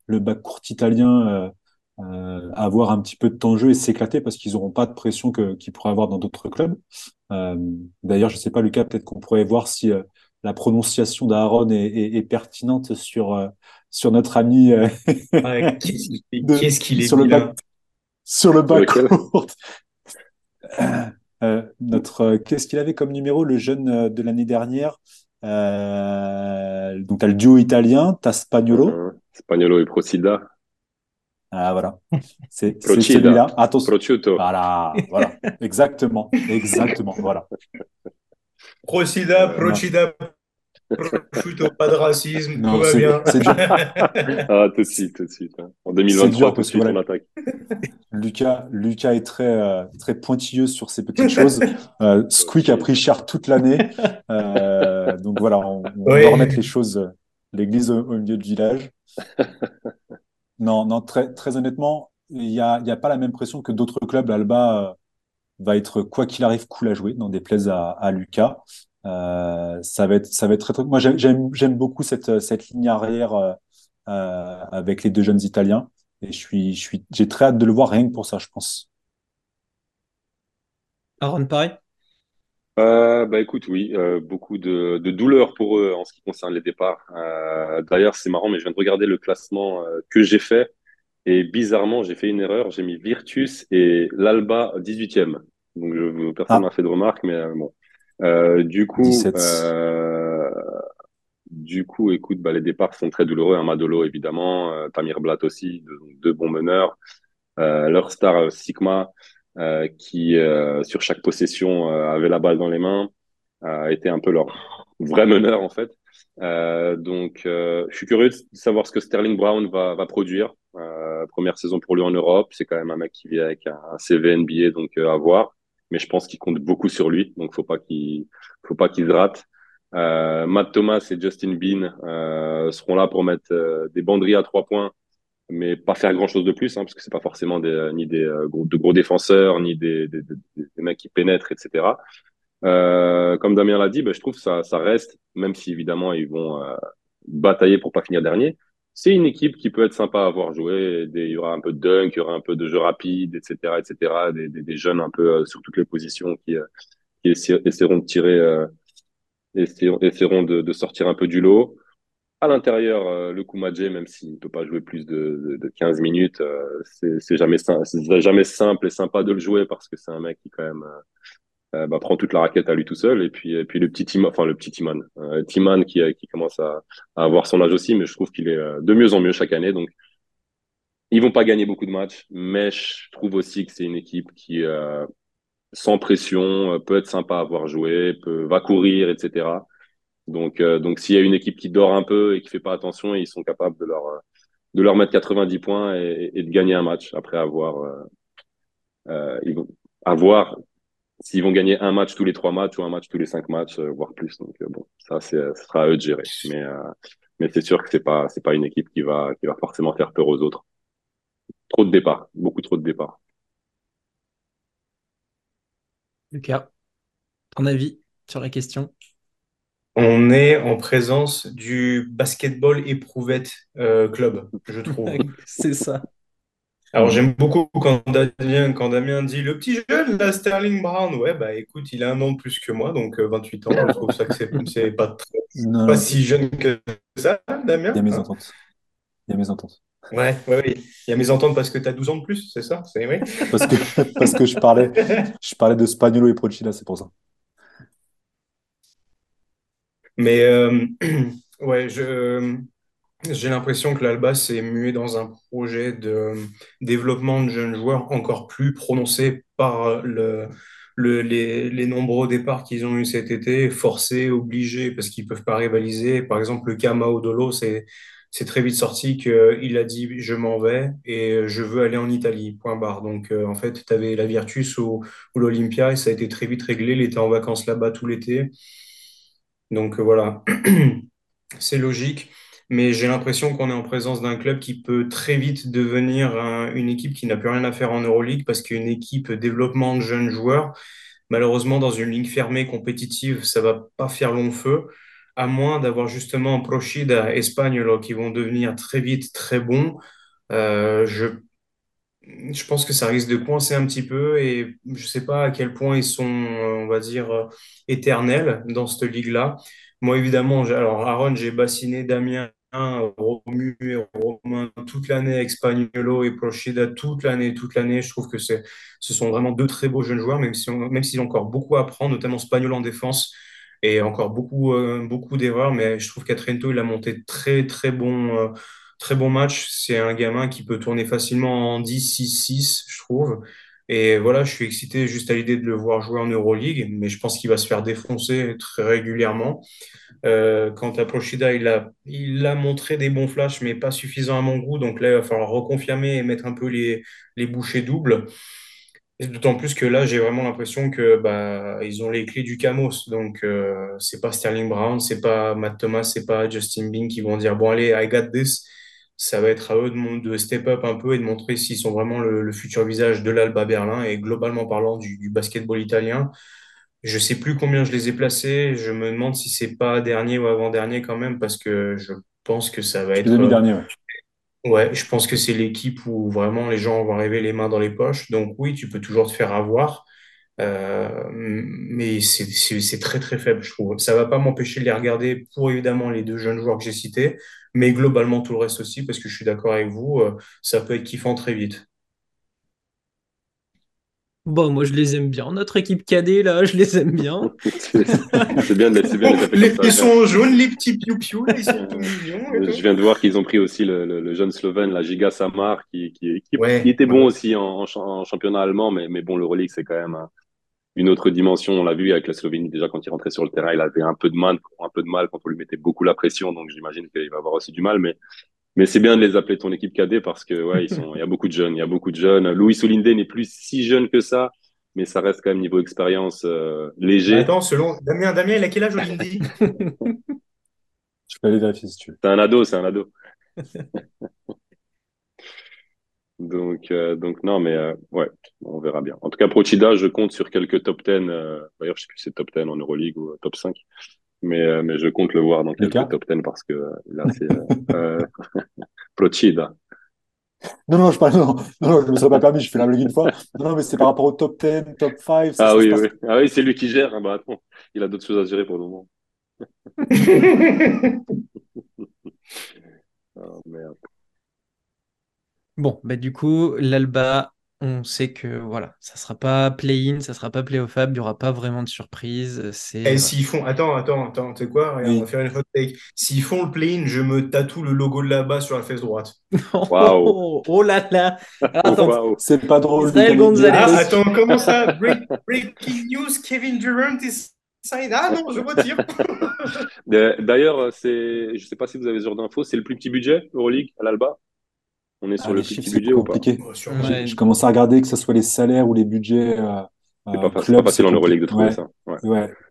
le bac court italien euh, avoir un petit peu de temps de jeu et s'éclater parce qu'ils n'auront pas de pression que qu'ils pourraient avoir dans d'autres clubs. Euh, D'ailleurs, je sais pas, Lucas, peut-être qu'on pourrait voir si euh, la prononciation d'Aaron est, est, est, pertinente sur euh, sur notre ami. Euh, Qu'est-ce qu'il est sur le bac, sur le bac court. notre qu'est-ce qu'il avait comme numéro le jeune de l'année dernière? Donc t'as le duo italien t'as Spagnolo Spagnolo et Procida ah, voilà. C'est celui-là. Attention. Prosciutto. Voilà, voilà. Exactement. Exactement. Voilà. Procida, Procida, Prosciutto, pas de racisme, non, tout va bien. C'est dur. ah, tout de suite, tout de suite. Hein. En 2023, tout de suite, voilà. on attaque. Lucas, Lucas est très, euh, très pointilleux sur ces petites choses. Euh, Squeak a pris cher toute l'année. Euh, donc voilà, on, on oui. va remettre les choses, l'église au, au milieu du village. Non, non, très, honnêtement, il n'y a, pas la même pression que d'autres clubs. Alba euh, va être, quoi qu'il arrive, cool à jouer, dans des plaises à, à Lucas. Euh, ça va être, très. Moi, j'aime, beaucoup cette, ligne arrière euh, avec les deux jeunes Italiens. Et je suis, je suis, j'ai très hâte de le voir rien que pour ça, je pense. Aaron, pareil euh, bah écoute, oui, euh, beaucoup de, de douleur pour eux en ce qui concerne les départs. Euh, D'ailleurs, c'est marrant, mais je viens de regarder le classement euh, que j'ai fait et bizarrement, j'ai fait une erreur. J'ai mis Virtus et l'Alba 18e. Donc, je, personne n'a ah. fait de remarque, mais euh, bon. Euh, du coup, du coup, écoute, bah, les départs sont très douloureux. Amadolo, évidemment, Tamir Blatt aussi, deux, deux bons meneurs. leur star Sigma. Euh, qui, euh, sur chaque possession, euh, avait la balle dans les mains, était un peu leur vrai meneur en fait. donc, je suis curieux de savoir ce que Sterling Brown va, produire. première saison pour lui en Europe, c'est quand même un mec qui vient avec un, CV NBA, donc à voir. Mais je pense qu'il compte beaucoup sur lui, donc faut pas qu'il faut pas qu'il se rate. Matt Thomas et Justin Bean seront là pour mettre des banderies à trois points mais pas faire grand chose de plus, hein, parce que c'est pas forcément des, ni des euh, gros, de gros défenseurs, ni des, des, des, mecs qui pénètrent, etc. Euh, comme Damien l'a dit, ben, je trouve que ça, ça reste, même si évidemment ils vont euh, batailler pour pas finir dernier, c'est une équipe qui peut être sympa à avoir joué. il y aura un peu de dunk, il y aura un peu de jeu rapide, etc., etc. Des, des, jeunes un peu euh, sur toutes les positions qui, euh, qui essaieront de tirer, euh, essaieront, essaieront de, de, sortir un peu du lot. À l'intérieur, euh, le Kumadje, même s'il ne peut pas jouer plus de, de, de 15 minutes, euh, c'est jamais, simple et sympa de le jouer parce que c'est un mec qui quand même euh, euh, bah, prend toute la raquette à lui tout seul. Et puis, le petit Timon, enfin le petit Timon, euh, Timon qui, commence à, avoir son âge aussi, mais je trouve qu'il est de mieux en mieux chaque année. Donc, ils vont pas gagner beaucoup de matchs, mais je trouve aussi que c'est une équipe qui, sans pression, peut être sympa à voir jouer, va courir, etc. Donc, euh, donc s'il y a une équipe qui dort un peu et qui fait pas attention, ils sont capables de leur de leur mettre 90 points et, de gagner un match après avoir euh, euh, ils avoir s'ils vont gagner un match tous les trois matchs ou un match tous les cinq matchs, voire plus. Donc bon, ça ce sera à eux de gérer. Mais mais c'est sûr que c'est pas c'est pas une équipe qui va qui va forcément faire peur aux autres. Trop de départs, beaucoup trop de départs. Lucas, ton avis sur la question? On est en présence du basketball éprouvette euh, club, je trouve. c'est ça. Alors j'aime beaucoup quand Damien, quand Damien dit le petit jeune, la Sterling Brown. Ouais, bah écoute, il a un an de plus que moi, donc 28 euh, ans. Je trouve ça que c'est pas, très, pas si jeune que ça, Damien. Il y a mes ententes. Il y a mes ententes. Ouais, ouais, oui. Il y a mes ententes parce que tu as 12 ans de plus, c'est ça? Oui. parce, que, parce que je parlais, je parlais de Spagnolo et Procida, c'est pour ça. Mais euh, ouais, j'ai l'impression que l'Alba s'est mué dans un projet de développement de jeunes joueurs encore plus prononcé par le, le, les, nombreux départs qu'ils ont eu cet été, forcés, obligés, parce qu'ils peuvent pas rivaliser. Par exemple, le cas Maodolo, c'est c'est très vite sorti qu'il a dit je m'en vais et je veux aller en Italie, point barre. Donc en fait, tu avais la Virtus ou l'Olympia et ça a été très vite réglé. Il était en vacances là-bas tout l'été. Donc voilà, c'est logique. Mais j'ai l'impression qu'on est en présence d'un club qui peut très vite devenir une équipe qui n'a plus rien à faire en Euroleague parce qu'une équipe développement de jeunes joueurs, malheureusement, dans une ligne fermée compétitive, ça va pas faire long feu, à moins d'avoir justement Prochida, Espagnol qui vont devenir très vite très bons. Euh, je, je pense que ça risque de coincer un petit peu et je sais pas à quel point ils sont, on va dire, éternels dans cette ligue-là. Moi, évidemment, alors Aaron, j'ai bassiné Damien Romu et Romain toute l'année, avec Spagnolo et Prochida toute l'année, toute l'année. Je trouve que ce sont vraiment deux très beaux jeunes joueurs, même s'ils si même ont encore beaucoup à apprendre, notamment Spagnolo en défense et encore beaucoup, euh, beaucoup d'erreurs. Mais je trouve qu'Atrento, il a monté très, très bon, euh, très bon match. C'est un gamin qui peut tourner facilement en 10-6-6, je trouve. Et voilà, je suis excité juste à l'idée de le voir jouer en Euroleague, mais je pense qu'il va se faire défoncer très régulièrement. Euh, quant à Prochida, il a, il a montré des bons flashs, mais pas suffisant à mon goût. Donc là, il va falloir reconfirmer et mettre un peu les, les bouchées doubles. D'autant plus que là, j'ai vraiment l'impression que bah, ils ont les clés du Camos. Donc, euh, c'est pas Sterling Brown, c'est pas Matt Thomas, c'est pas Justin Bing qui vont dire bon allez, I got this. Ça va être à eux de, de step up un peu et de montrer s'ils sont vraiment le, futur visage de l'Alba Berlin et globalement parlant du, du basketball italien. Je sais plus combien je les ai placés. Je me demande si c'est pas dernier ou avant-dernier quand même, parce que je pense que ça va être. Demi-dernier, ouais. Ouais, je pense que c'est l'équipe où vraiment les gens vont arriver les mains dans les poches. Donc oui, tu peux toujours te faire avoir. Euh, mais c'est très très faible, je trouve. Ça va pas m'empêcher de les regarder pour évidemment les deux jeunes joueurs que j'ai cités, mais globalement tout le reste aussi, parce que je suis d'accord avec vous, euh, ça peut être kiffant très vite. Bon, moi je les aime bien. Notre équipe cadet, là, je les aime bien. c'est bien, c'est bien les, Ils sont jaunes, les petits piou-piou, ils sont tout mignons. Je viens de voir qu'ils ont pris aussi le, le, jeune Slovène, la Giga Samar, qui, qui, qui, était bon aussi en, en, championnat allemand, mais, mais bon, le relique, c'est quand même une autre dimension. On l'a vu avec la Slovénie déjà quand il rentrait sur le terrain, il avait un peu de mal, un peu de mal quand on lui mettait beaucoup la pression, donc j'imagine qu'il va avoir aussi du mal, mais mais c'est bien de les appeler ton équipe cadet parce que ouais, ils sont, il y a beaucoup de jeunes, il y a beaucoup de jeunes. Louis Soulindé n'est plus si jeune que ça, mais ça reste quand même niveau expérience euh, léger. Attends, selon Damien, Damien, il a quel âge Olindi Je peux aller vérifier si tu veux. C'est un ado, c'est un ado. donc, euh, donc non, mais euh, ouais, on verra bien. En tout cas, Prochida, je compte sur quelques top 10. D'ailleurs, je sais plus si c'est top 10 en Euroleague ou top 5. Mais, euh, mais je compte le voir dans quelques top 10 parce que euh, là, c'est euh, Procida. Non, non, je parle, non, non, je me serais pas permis, je fais la blague une fois. Non, mais c'est par rapport au top 10, top 5. ah, oui, oui. ah oui, c'est lui qui gère. Bah, attends, il a d'autres choses à gérer pour le moment. oh, merde. Bon, bah, du coup, l'Alba on sait que voilà, ça sera pas play-in, ça sera pas play-off-up, il n'y aura pas vraiment de surprise. C'est, Et s'ils font, attends, attends, attends, tu sais quoi, on va faire une hot take. S'ils font le play-in, je me tatoue le logo de là-bas sur la fesse droite. Wow. oh, là là. Attends, c'est pas drôle. Ah, attends, comment ça? Breaking news, Kevin Durant is ah non, je retire. D'ailleurs, c'est, je sais pas si vous avez ce genre d'infos, c'est le plus petit budget Euroleague à l'Alba? On est sur ah, le petit budget ou pas Je commence à regarder que ce soit les salaires ou les budgets. Euh, c'est pas, pas, facile en Euroleague de trouver ça.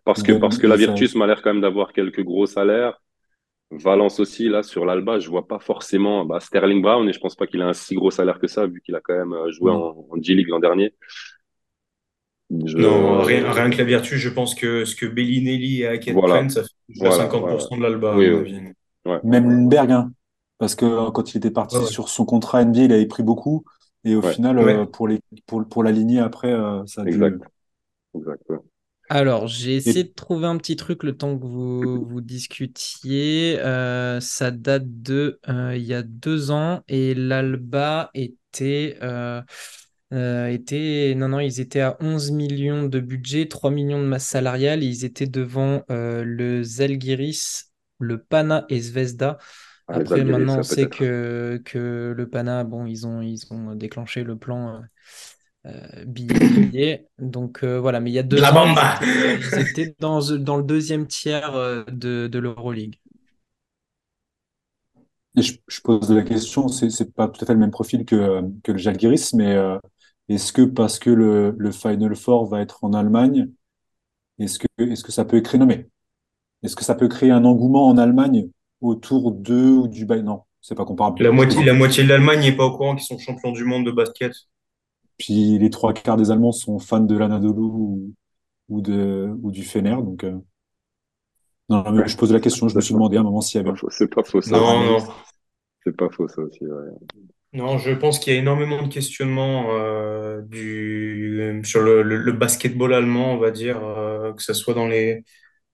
Parce que, parce que la Virtus m'a l'air quand même d'avoir quelques gros salaires. Valence aussi, là, sur l'Alba, je vois pas forcément bah, Sterling Brown et je pense pas qu'il a un si gros salaire que ça, vu qu'il a quand même euh, joué en, G-League l'an dernier. Non, rien, rien, que la Virtus, je pense que ce que Bellinelli et Hackett voilà. ça fait 50% de l'Alba. Même Lundberg, hein. Parce que euh, quand il était parti sur son contrat NBA, il avait pris beaucoup. Et au final, euh, pour, les, pour, pour l'aligner après, euh, ça a exact. Alors, j'ai essayé de trouver un petit truc le temps que vous, vous discutiez. ça date de il y a deux ans et l'Alba était, était. Non, non, ils étaient à 11 millions de budget, 3 millions de masse salariale. ils étaient devant le Zalgiris, le Pana et Zvezda. Après, maintenant, on sait que, que le PANA, bon, ils ont, ils ont déclenché le plan euh, euh billet, Donc euh, voilà, mais il y a deux La ans, ils étaient, dans, dans, le deuxième tiers euh, de, de l'Euroleague. je, pose la question, c'est n'est pas tout à fait le même profil que, que le Jalgiris, mais euh, est-ce que parce que le, le, Final Four va être en Allemagne, est-ce que, est -ce que ça peut créer, non mais, est-ce que ça peut créer un engouement en Allemagne autour d'eux ou du Bayern Non, c'est pas comparable. La moitié, la moitié de l'Allemagne n'est pas au courant qu'ils sont champions du monde de basket. Puis les trois quarts des Allemands sont fans de l'Anadolu ou, ou, de, ou du Fener, donc. Euh, non, mais je pose la question, je me suis demandé à un moment s'il y avait. C'est pas faux, ça. Non, non. C'est pas faux, ça aussi. Non, je pense qu'il y a énormément de questionnements euh, du, sur le, le, basketball allemand, on va dire, euh, que ce soit dans les,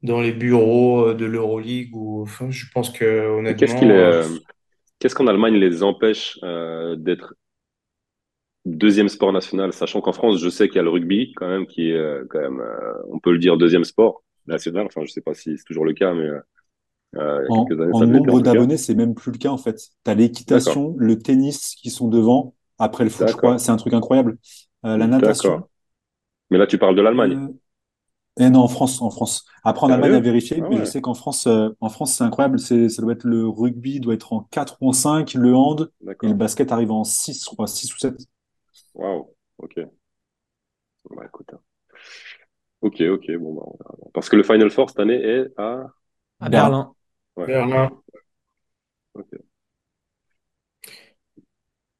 dans les bureaux euh, de l'Euroleague ou enfin, je pense que honnêtement. Qu'est-ce qu'en Allemagne les empêche d'être deuxième sport national, sachant qu'en France, je sais qu'il y a le rugby quand même, qui est quand même, on peut le dire, deuxième sport national. Enfin, je sais pas si c'est toujours le cas, mais euh, en, nombre d'abonnés, c'est même plus le cas en fait. Tu as l'équitation, le tennis qui sont devant. Après le foot, je crois, c'est un truc incroyable. Euh, la natation. Mais là, tu parles de l'Allemagne. Et eh non, en France, en France. Après, en Allemagne, à vérifier, ah mais je sais qu'en France, euh, en France, c'est incroyable. C'est, ça doit être le rugby, doit être en 4 ou en 5, le hand, et le basket arrive en 6, je crois, 6 ou 7. Waouh, ok. Bah, écoute. Hein. Ok, ok, bon, bah, Parce que le Final Four cette année est à. À Berlin. Ouais. Berlin.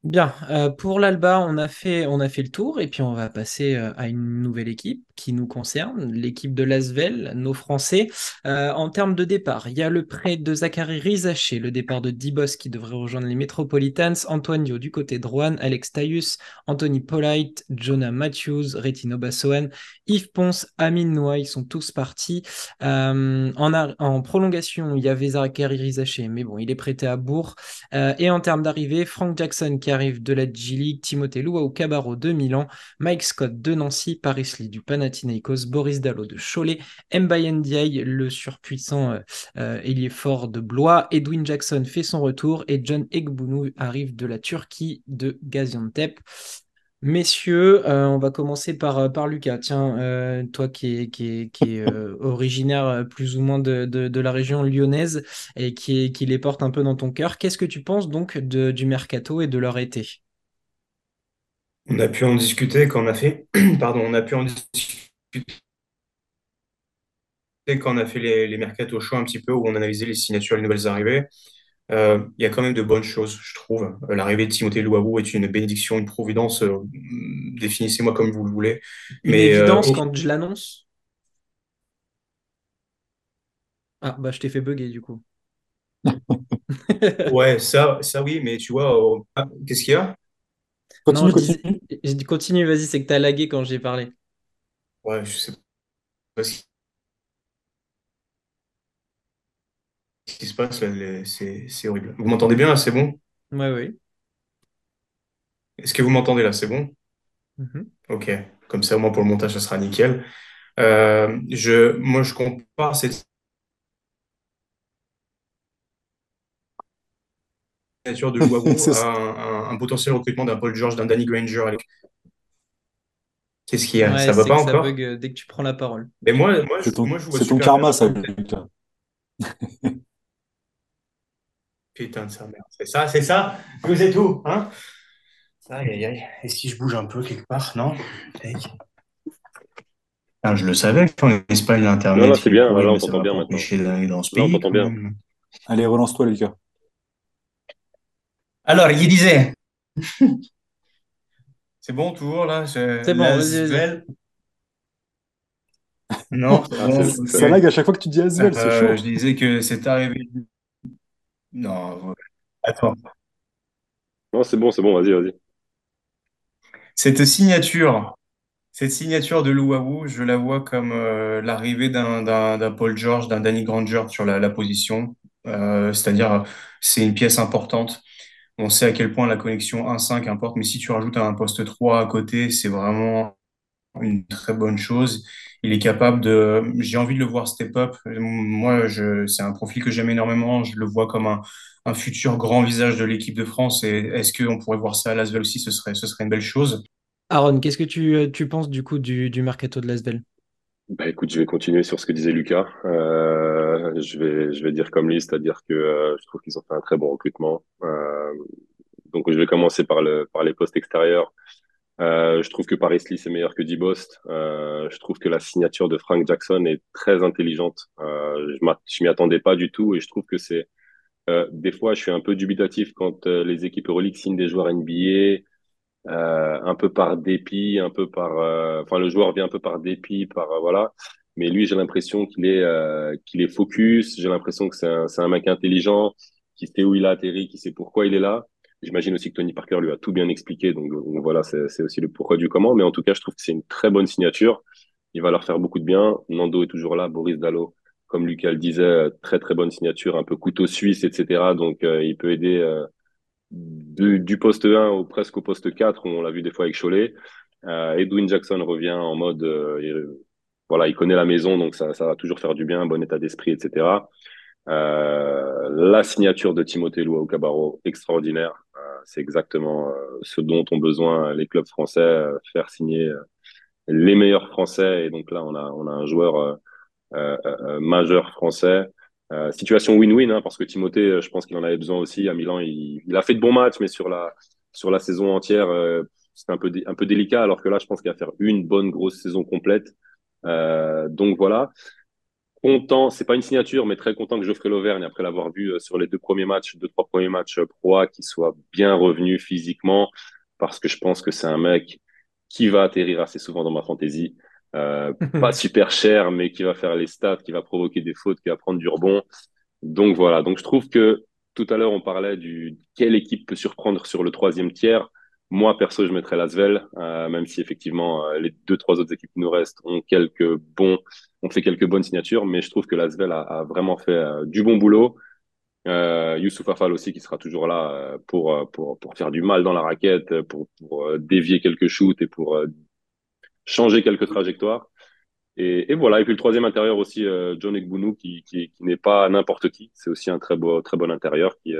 Bien, euh, pour l'Alba, on a fait on a fait le tour et puis on va passer euh, à une nouvelle équipe qui nous concerne, l'équipe de Lasvel, nos Français. Euh, en termes de départ, il y a le prêt de Zachary Rizaché, le départ de Dibos qui devrait rejoindre les Metropolitans, Antoine du côté de Rouen, Alex Tayus, Anthony Polite, Jonah Matthews, Retino Bassoen, Yves Ponce, Amin Noah, ils sont tous partis. en, en, prolongation, il y avait Zachary Rizaché, mais bon, il est prêté à Bourg. et en termes d'arrivée, Frank Jackson qui arrive de la G-League, Timothée Luau Cabarro de Milan, Mike Scott de Nancy, Paris Lee du Panathinaikos, Boris Dallo de Cholet, Mbaye Ndiaye, le surpuissant euh, euh, ailier fort de Blois, Edwin Jackson fait son retour et John Egbounou arrive de la Turquie de Gaziantep. Messieurs, euh, on va commencer par, euh, par Lucas. Tiens, euh, toi qui es, qui qui originaire plus ou moins de, la région lyonnaise et qui, qui les porte un peu dans ton cœur, qu'est-ce que tu penses donc du mercato et de leur été? On a pu en discuter quand on a fait. Pardon, on a pu en discuter quand on a fait les, les mercato show un petit peu où on analysait les signatures et les nouvelles arrivées. Euh, il y a quand même de bonnes choses, je trouve. Euh, l'arrivée de Timothée Louabou est une bénédiction, une providence. Euh, définissez-moi comme vous le voulez. Une Mais, évidence quand je l'annonce? Ah, bah je t'ai fait bugger du coup. ouais, ça, ça oui, mais tu vois, ah, qu'est-ce qu'il y a? Continue, non, continue. Dis, continue, vas-y, c'est que tu as lagué quand j'ai parlé. Ouais, je sais pas ce qui se passe, c'est horrible. Vous m'entendez bien là, c'est bon? Oui, oui. Est-ce que vous m'entendez là, c'est bon? Mhm. Ok, comme ça au moins pour le montage, ça sera nickel. Euh, je, moi, je compare cette signature de à un, potentiel recrutement d'un Paul George, d'un Danny Granger. Qu'est-ce qu'il y a? Ça va pas encore? bug euh, dès que tu prends la parole. Mais moi, moi, C'est je, ton, moi, je vois c'est ton karma, ça. Putain de sa mère. C'est ça, c'est ça. Vous êtes où, hein? Aïe, aïe, aïe. Et si je bouge un peu quelque part, non? Ah, je le savais qu'en Espagne, l'Internet. Non, là, c'est bien. Là, on ça t'entend va bien maintenant. dans ce Là, on pays, t'entend bien. même. Allez, relance-toi, Lucas. Alors, il disait. C'est bon, toujours, là? Je... C'est bon, vas-y. Non, Ah, Ça lag à chaque fois que tu dis Asvel, c'est Euh, chaud. je disais que c'est arrivé. Non, attends. Non, c'est bon, c'est bon, vas-y, vas-y. Cette signature, cette signature de Luau, je la vois comme euh, l'arrivée d'un d'un- d'un Paul George, d'un Danny Granger sur la, la position. Euh, c'est-à-dire, c'est une pièce importante. On sait à quel point la connexion 1-5 importe, mais si tu rajoutes un poste 3 à côté, c'est vraiment une très bonne chose. Il est capable de, j'ai envie de le voir step up. Moi, je, c'est un profil que j'aime énormément. Je le vois comme un, un futur grand visage de l'équipe de France. Et est-ce qu'on pourrait voir ça à Lasvel aussi? Ce serait, ce serait une belle chose. Aaron, qu'est-ce que tu, tu penses du coup du, du mercato de Lasvel? Bah écoute, je vais continuer sur ce que disait Lucas. Euh, euh, je vais je vais dire comme lui, c'est-à-dire que euh, je trouve qu'ils ont fait un très bon recrutement. Euh, donc je vais commencer par le par les postes extérieurs. Euh, je trouve que Paris Lee c'est meilleur que Dibost. Euh, je trouve que la signature de Frank Jackson est très intelligente. Euh, je m'y attendais pas du tout et je trouve que c'est des fois je suis un peu dubitatif quand les équipes Euroleague signent des joueurs NBA euh, un peu par dépit, un peu par, euh, enfin le joueur vient un peu par dépit, par euh, voilà. Mais lui, j'ai l'impression qu'il est qu'il est focus. J'ai l'impression que c'est un c'est un mec intelligent, qui sait où il a atterri, qui sait pourquoi il est là. J'imagine aussi que Tony Parker lui a tout bien expliqué, donc, voilà, c'est aussi le pourquoi du comment. Mais en tout cas, je trouve que c'est une très bonne signature. Il va leur faire beaucoup de bien. Nando est toujours là, Boris Dallo, comme Lucas le disait, très très bonne signature, un peu couteau suisse, etc. Donc il peut aider du, poste 1 au presque au poste 4, on l'a vu des fois avec Cholet. Euh, Edwin Jackson revient en mode, euh, voilà, il connaît la maison, donc ça, ça va toujours faire du bien, bon état d'esprit, etc. Euh, la signature de Timothée Loua au Cabarro, extraordinaire. Euh, c'est exactement euh, ce dont ont besoin les clubs français, faire signer les meilleurs Français. Et donc là, on a, on a un joueur majeur français. Euh, situation win-win, hein, parce que Timothée, euh, je pense qu'il en avait besoin aussi. À Milan, il, il, a fait de bons matchs, mais sur la, sur la saison entière, euh, c'était un peu, un peu délicat, alors que là, je pense qu'il va faire une bonne grosse saison complète. Euh, donc voilà. Content, c'est pas une signature, mais très content que Geoffrey Lauvergne, après l'avoir vu sur les deux premiers matchs, deux, trois premiers matchs pro, qu'il soit bien revenu physiquement, parce que je pense que c'est un mec qui va atterrir assez souvent dans ma fantaisie. Euh, pas super cher, mais qui va faire les stats, qui va provoquer des fautes, qui va prendre du rebond. Donc voilà. Donc je trouve que tout à l'heure on parlait du quelle équipe peut surprendre sur le troisième tiers. Moi perso, je mettrais Lasvel, euh, même si effectivement euh, les deux trois autres équipes qui nous restent ont quelques bons, ont fait quelques bonnes signatures, mais je trouve que Lasvel a, vraiment fait euh, du bon boulot. Euh, Youssouf Afal aussi qui sera toujours là pour, pour, pour faire du mal dans la raquette, pour, pour dévier quelques shoots et pour changer quelques trajectoires. Et, voilà. Et puis le troisième intérieur aussi, John Ekbounou, qui, qui, qui n'est pas n'importe qui. C'est aussi un très beau, très bon intérieur qui,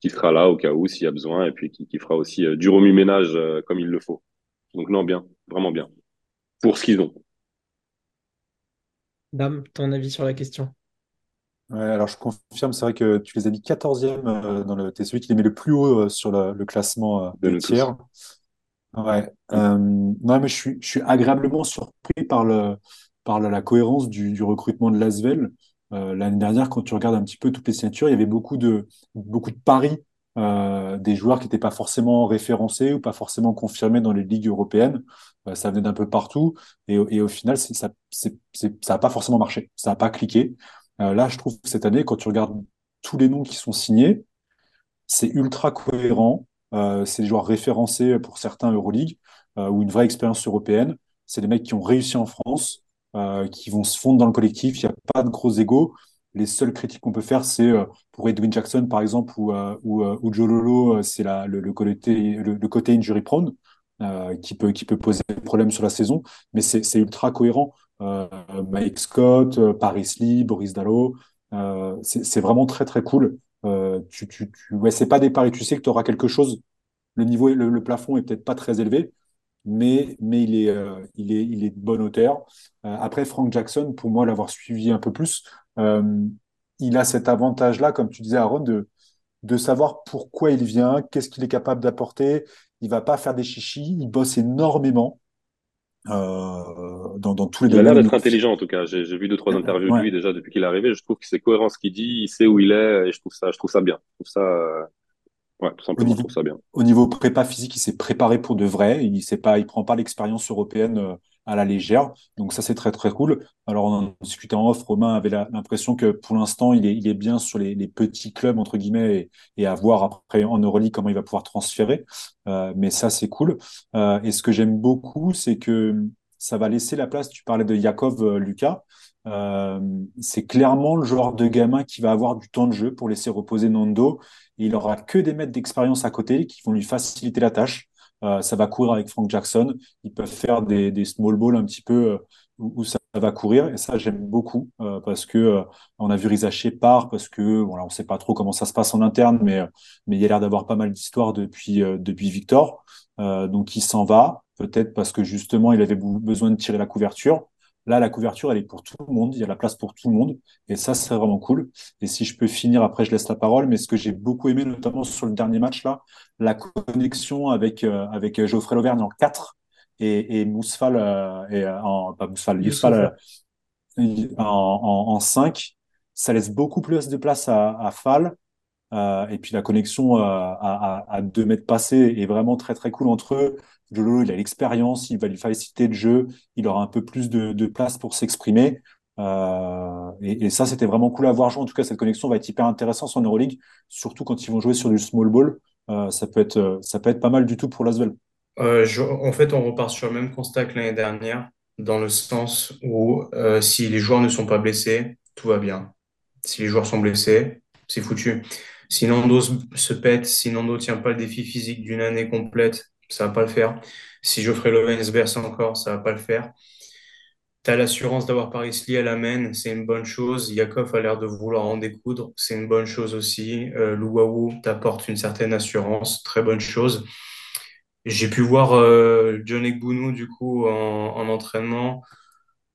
qui sera là au cas où s'il y a besoin, et puis qui, qui fera aussi euh, du remue-ménage euh, comme il le faut. Donc non, bien, vraiment bien. Pour ce qu'ils ont. Dame, ton avis sur la question? Ouais, alors je confirme, c'est vrai que tu les as mis 14e dans le. T'es celui qui les met le plus haut sur le, le classement de tiers. Ouais. Euh, non, mais je suis, je suis agréablement surpris par le, par la, la cohérence du, du recrutement de Lasvel. Euh, l'année dernière, quand tu regardes un petit peu toutes les signatures, il y avait beaucoup de, beaucoup de paris euh, des joueurs qui n'étaient pas forcément référencés ou pas forcément confirmés dans les ligues européennes. Euh, ça venait d'un peu partout et, et au final, ça, n'a pas forcément marché. Ça n'a pas cliqué. Là, je trouve que cette année, quand tu regardes tous les noms qui sont signés, c'est ultra cohérent. C'est des joueurs référencés pour certains Euroleague ou une vraie expérience européenne. C'est des mecs qui ont réussi en France, euh, qui vont se fondre dans le collectif. Il n'y a pas de gros égaux. Les seules critiques qu'on peut faire, c'est pour Edwin Jackson, par exemple, ou, ou, ou Joe Lolo, c'est le, le, côté, le, le, côté injury prone qui, peut, qui peut poser problème sur la saison. Mais c'est ultra cohérent. Mike Scott, Paris Lee, Boris Dallo, c'est vraiment très, très cool. Euh, tu, tu, tu, ouais, c'est pas des paris. Tu sais que tu auras quelque chose. Le niveau, le, le plafond est peut-être pas très élevé, mais, mais il, est, euh, il, est, il est de bonne hauteur. Euh, après, Frank Jackson, pour moi, l'avoir suivi un peu plus, euh, il a cet avantage-là, comme tu disais, Aaron, de, de savoir pourquoi il vient, qu'est-ce qu'il est capable d'apporter. Il va pas faire des chichis, il bosse énormément. Euh, dans, dans, tous les il a l'air d'être intelligent en tout cas. J'ai vu deux trois interviews de lui déjà depuis qu'il est arrivé. Je trouve que c'est cohérent ce qu'il dit, il sait où il est et je trouve ça, je trouve ça bien. Je trouve ça, euh, ouais, tout simplement, au niveau, je trouve ça bien. Au niveau prépa physique, il s'est préparé pour de vrai. Il sait pas, il prend pas l'expérience européenne euh, à la légère. Donc ça c'est très très cool. Alors on en discutait en off. Romain avait l'impression que pour l'instant il est, il est bien sur les, les petits clubs entre guillemets et, et, à voir après en Euroleague comment il va pouvoir transférer. Euh, mais ça c'est cool. Euh, et ce que j'aime beaucoup, c'est que ça va laisser la place. Tu parlais de Yakov euh, Lucas. Euh, c'est clairement le genre de gamin qui va avoir du temps de jeu pour laisser reposer Nando. Il aura que des mètres d'expérience à côté qui vont lui faciliter la tâche. Euh, ça va courir avec Frank Jackson. Ils peuvent faire des, small balls un petit peu euh, où, ça va courir. Et ça, j'aime beaucoup parce que on a vu Rizaché part parce que voilà, on sait pas trop comment ça se passe en interne, mais mais il y a l'air d'avoir pas mal d'histoires depuis depuis Victor. donc il s'en va peut-être parce que justement il avait besoin de tirer la couverture. Là, la couverture, elle est pour tout le monde. Il y a la place pour tout le monde. Et ça, c'est vraiment cool. Et si je peux finir, après, je laisse la parole. Mais ce que j'ai beaucoup aimé, notamment sur le dernier match, là, la connexion avec, euh, avec Geoffrey Lauvergne en 4 et, et Mousfal, euh, et, euh, en, pas Mousfal, Mousfal en, en, en, 5. Ça laisse beaucoup plus de place à, à Fall. Euh, et puis la connexion euh, à, à, à, deux mètres passés est vraiment très très cool entre eux. Jolo, il a l'expérience, il va lui faciliter le jeu, il aura un peu plus de, place pour s'exprimer. Euh, et, ça, c'était vraiment cool à voir. En tout cas, cette connexion va être hyper intéressante en Euroleague, surtout quand ils vont jouer sur du small ball. Euh, ça peut être ça peut être pas mal du tout pour l'Asvel. Euh, en fait, on repart sur le même constat que l'année dernière, dans le sens où euh, si les joueurs ne sont pas blessés, tout va bien. Si les joueurs sont blessés, c'est foutu. Si Nando se pète, si Nando tient pas le défi physique d'une année complète, ça va pas le faire. Si Geoffrey Loven se berce encore, ça va pas le faire. Tu as l'assurance d'avoir Paris Lee à la main, c'est une bonne chose. Yakov a l'air de vouloir en découdre, c'est une bonne chose aussi. Euh, Louaou t'apporte une certaine assurance, très bonne chose. J'ai pu voir euh, John Ekbounou du coup en, entraînement.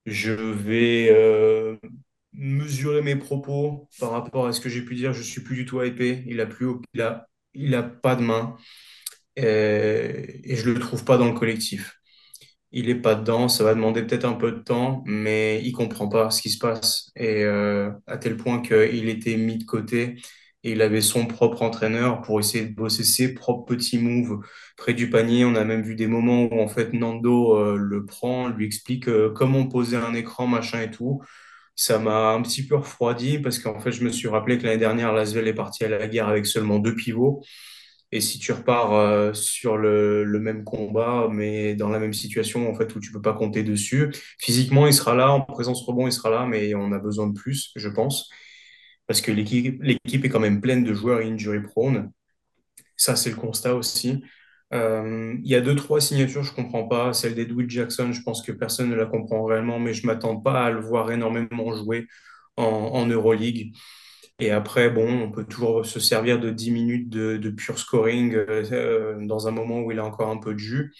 Je vais euh, mesurer mes propos par rapport à ce que j'ai pu dire. Je suis plus du tout hypé. Il a plus, il a, il a pas de main et, et je le trouve pas dans le collectif. Il est pas dedans. Ça va demander peut-être un peu de temps, mais il comprend pas ce qui se passe et euh, à tel point qu'il était mis de côté et il avait son propre entraîneur pour essayer de bosser ses propres petits moves près du panier. On a même vu des moments où en fait Nando euh, le prend, lui explique euh, comment poser un écran, machin et tout ça m'a un petit peu refroidi parce qu'en fait, je me suis rappelé que l'année dernière, Lasvel est parti à la guerre avec seulement deux pivots. Et si tu repars euh, sur le, même combat, mais dans la même situation, en fait, où tu peux pas compter dessus, physiquement, il sera là, en présence rebond, il sera là, mais on a besoin de plus, je pense, parce que l'équipe, est quand même pleine de joueurs injury prone. Ça, c'est le constat aussi. Euh, il y a deux, trois signatures, je comprends pas. Celle d'Edwin Jackson, je pense que personne ne la comprend réellement, mais je m'attends pas à le voir énormément jouer en Euroleague. Et après, bon, on peut toujours se servir de 10 minutes de, de pure scoring euh, dans un moment où il a encore un peu de jus.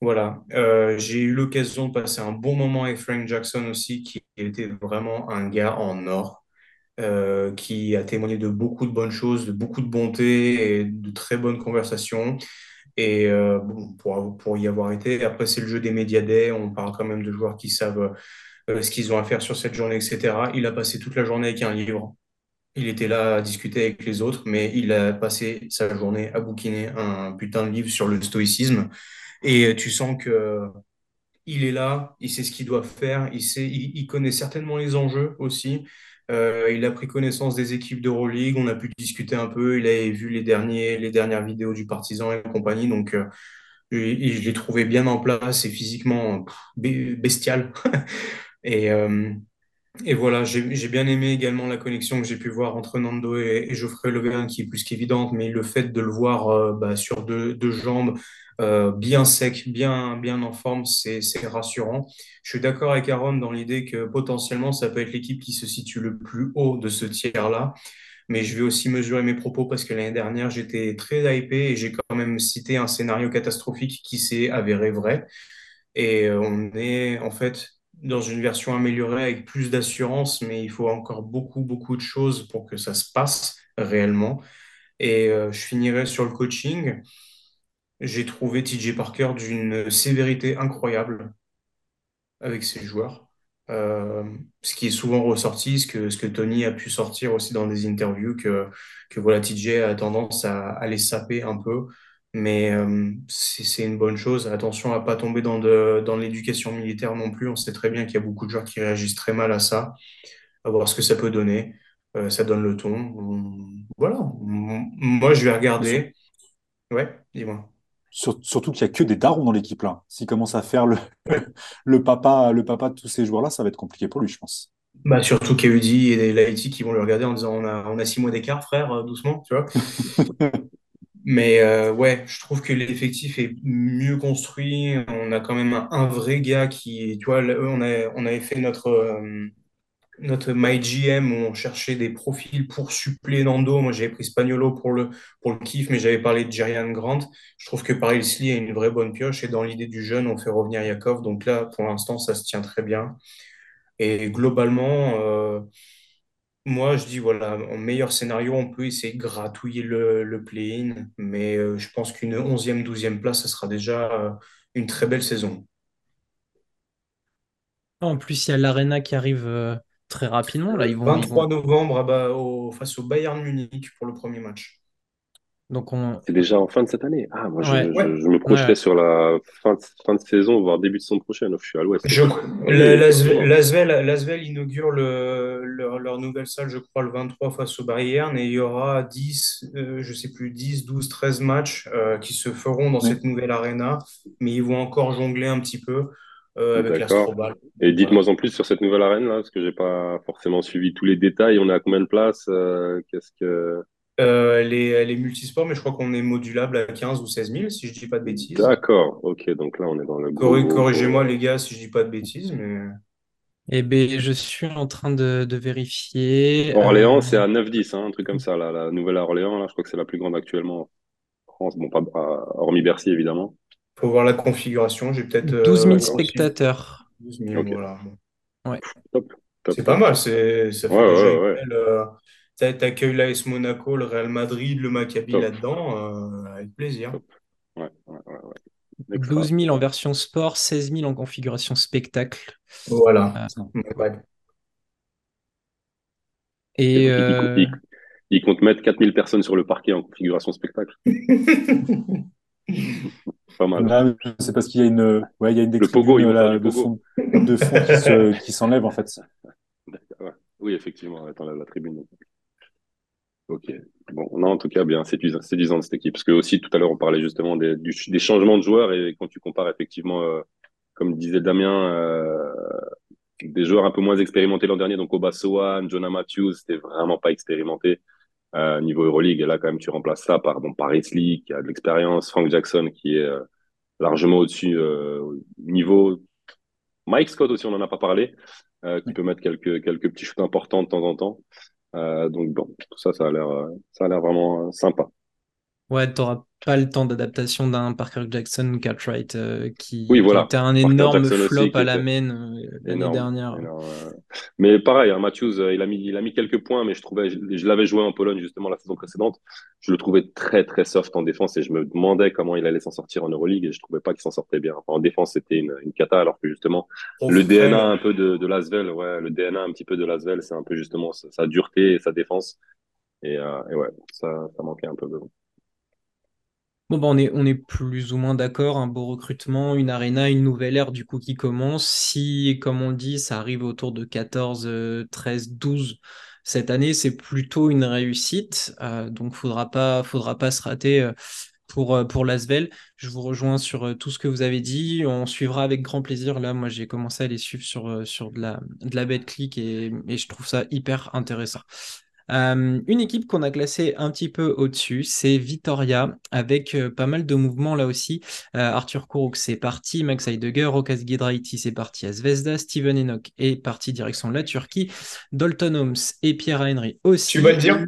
Voilà. Euh, j'ai eu l'occasion de passer un bon moment avec Frank Jackson aussi, qui était vraiment un gars en or. Euh, qui a témoigné de beaucoup de bonnes choses, de beaucoup de bonté et de très bonnes conversations. Et euh, pour, pour, y avoir été, après c'est le jeu des médias on parle quand même de joueurs qui savent euh, ce qu'ils ont à faire sur cette journée, etc. Il a passé toute la journée avec un livre. Il était là à discuter avec les autres, mais il a passé sa journée à bouquiner un putain de livre sur le stoïcisme. Et tu sens que il est là, il sait ce qu'il doit faire, il, sait, il, connaît certainement les enjeux aussi. Euh, il a pris connaissance des équipes d'Euroleague, on a pu discuter un peu, il a vu les, derniers, les dernières vidéos du Partisan et compagnie, donc euh, je, l'ai trouvé bien en place et physiquement bestial. et, euh, et voilà, j'ai bien aimé également la connexion que j'ai pu voir entre Nando et, Geoffrey Levein, qui est plus qu'évidente, mais le fait de le voir bah, sur deux, deux jambes, euh, bien sec, bien, bien en forme, c'est rassurant. Je suis d'accord avec Aaron dans l'idée que potentiellement, ça peut être l'équipe qui se situe le plus haut de ce tiers-là. Mais je vais aussi mesurer mes propos parce que l'année dernière, j'étais très hypé et j'ai quand même cité un scénario catastrophique qui s'est avéré vrai. Et euh, on est en fait dans une version améliorée avec plus d'assurance, mais il faut encore beaucoup, beaucoup de choses pour que ça se passe réellement. Et euh, je finirai sur le coaching. J'ai trouvé TJ Parker d'une sévérité incroyable avec ses joueurs. Euh, ce qui est souvent ressorti, ce que, Tony a pu sortir aussi dans des interviews, que, que voilà, TJ a tendance à, à les saper un peu. Mais euh, c'est une bonne chose. Attention à pas tomber dans, de, dans l'éducation militaire non plus. On sait très bien qu'il y a beaucoup de joueurs qui réagissent très mal à ça. À voir ce que ça peut donner. Euh, ça donne le ton. Voilà. Moi, je vais regarder. Ouais, dis-moi surtout qu'il n'y a que des darons dans l'équipe là. S'il commence à faire le, le, papa, le papa de tous ces joueurs-là, ça va être compliqué pour lui, je pense. Bah, surtout KUD et Laïti qui vont le regarder en disant on a, on a six mois d'écart, frère, euh, doucement, tu vois. Mais euh, ouais, je trouve que l'effectif est mieux construit. On a quand même un, vrai gars qui, tu vois, on, a, on avait fait notre, euh, notre MyGM où on cherchait des profils pour suppléer Nando. Moi, j'avais pris Spagnolo pour le, pour le kiff, mais j'avais parlé de Jerian Grant. Je trouve que Paris Lee a une vraie bonne pioche et dans l'idée du jeune, on fait revenir Yakov. Donc là, pour l'instant, ça se tient très bien. Et globalement, euh, moi, je dis, voilà, en meilleur scénario, on peut essayer de gratouiller le, le play-in, mais euh, je pense qu'une 11e, 12e place, ce sera déjà euh, une très belle saison. En plus, il y a l'Arena qui arrive euh, très rapidement. Là, ils vont, 23 novembre face au Bayern Munich pour le premier match. Donc on... C'est déjà en fin de cette année. Ah, moi, je, me projetais sur la fin de, fin de, saison, voire début de saison prochaine. Je suis à l'ouest. L'Asvel inaugure le, leur, nouvelle salle, je crois, le 23 face au Bayern. Et il y aura 10, euh, je sais plus, 10, 12, 13 matchs euh, qui se feront dans cette nouvelle arena. Mais ils vont encore jongler un petit peu. Euh, avec l'Astrobal. Et dites-moi en plus sur cette nouvelle arène là, parce que j'ai pas forcément suivi tous les détails. On est à combien de places Qu'est-ce que euh, elle, est, multisport, mais je crois qu'on est modulable à 15 ou 16 000, si je dis pas de bêtises. D'accord, ok, donc là on est dans le. Corrigez-moi les gars si je dis pas de bêtises, mais. Eh bien, je suis en train de, vérifier. Orléans, euh, c'est à 9-10, hein, un truc comme ça. la nouvelle Orléans, là, je crois que c'est la plus grande actuellement en France. Bon, pas, hormis Bercy, évidemment. Faut voir la configuration. J'ai peut-être. 12 000 euh, spectateurs. 12 000, voilà. Ouais. C'est pas mal. C'est, ça fait déjà une t'accueilles l'AS Monaco, le Real Madrid, le Maccabi là-dedans, euh, avec plaisir. Ouais, ouais, ouais, 12 000 en version sport, 16 000 en configuration spectacle. Voilà. Euh, et, euh... il, compte mettre 4000 personnes sur le parquet en configuration spectacle. Pas mal. C'est parce qu'il y a une, ouais, il y a une de, fond, de fond qui s'enlève en fait. Oui, effectivement, dans la, la tribune. Ok. Bon, non, en tout cas, bien, c'est séduisant de cette équipe. Parce que aussi, tout à l'heure, on parlait justement des, des, changements de joueurs et quand tu compares effectivement, euh, comme disait Damien, euh, des joueurs un peu moins expérimentés l'an dernier, donc Obasoan, Jonah Matthews, c'était vraiment pas expérimenté euh, niveau Euroleague. Et là, quand même, tu remplaces ça par bon, Paris League, qui a de l'expérience, Frank Jackson, qui est euh, largement au-dessus euh, niveau. Mike Scott aussi, on en a pas parlé, qui peut mettre quelques, quelques petits shoots importants de temps en temps. Euh, donc bon, tout ça, ça a l'air, euh, ça a l'air vraiment euh, sympa. Ouais, tu n'auras pas le temps d'adaptation d'un Parker Jackson Cartwright euh, qui, oui, voilà. un énorme flop à la main euh, l'année dernière. Mais pareil, hein, Matthews, euh, il, a mis, il a mis quelques points, mais je trouvais, je, l'avais joué en Pologne justement la saison précédente. Je le trouvais très très soft en défense et je me demandais comment il allait s'en sortir en Euroleague et je trouvais pas qu'il s'en sortait bien. en défense, c'était une, une cata, alors que justement, le DNA un peu de, de Lasvel, ouais, le DNA un petit peu de Lasvel, c'est un peu justement sa, dureté et sa défense. Et, et ouais, ça, ça manquait un peu. De... Bah, on, est, plus ou moins d'accord, un beau recrutement, une arena, une nouvelle ère du coup qui commence. Si, comme on dit, ça arrive autour de 14, 13, 12 cette année, c'est plutôt une réussite. Euh, donc, il faudra pas, faudra pas se rater euh, pour, euh, pour l'Asvel. Je vous rejoins sur tout ce que vous avez dit. On suivra avec grand plaisir. Là, moi, j'ai commencé à les suivre sur, de la, de la bête click et, et je trouve ça hyper intéressant. Euh, une équipe qu'on a classée un petit peu au-dessus, c'est Vitoria, avec euh, pas mal de mouvements là aussi. Euh, Arthur Kourouk, c'est parti, Max Heidegger, Rokas Giedraiti, c'est parti à Zvezda, Steven Enoch est parti direction la Turquie, Dalton Holmes et Pierre Henry aussi. Tu vas le dire?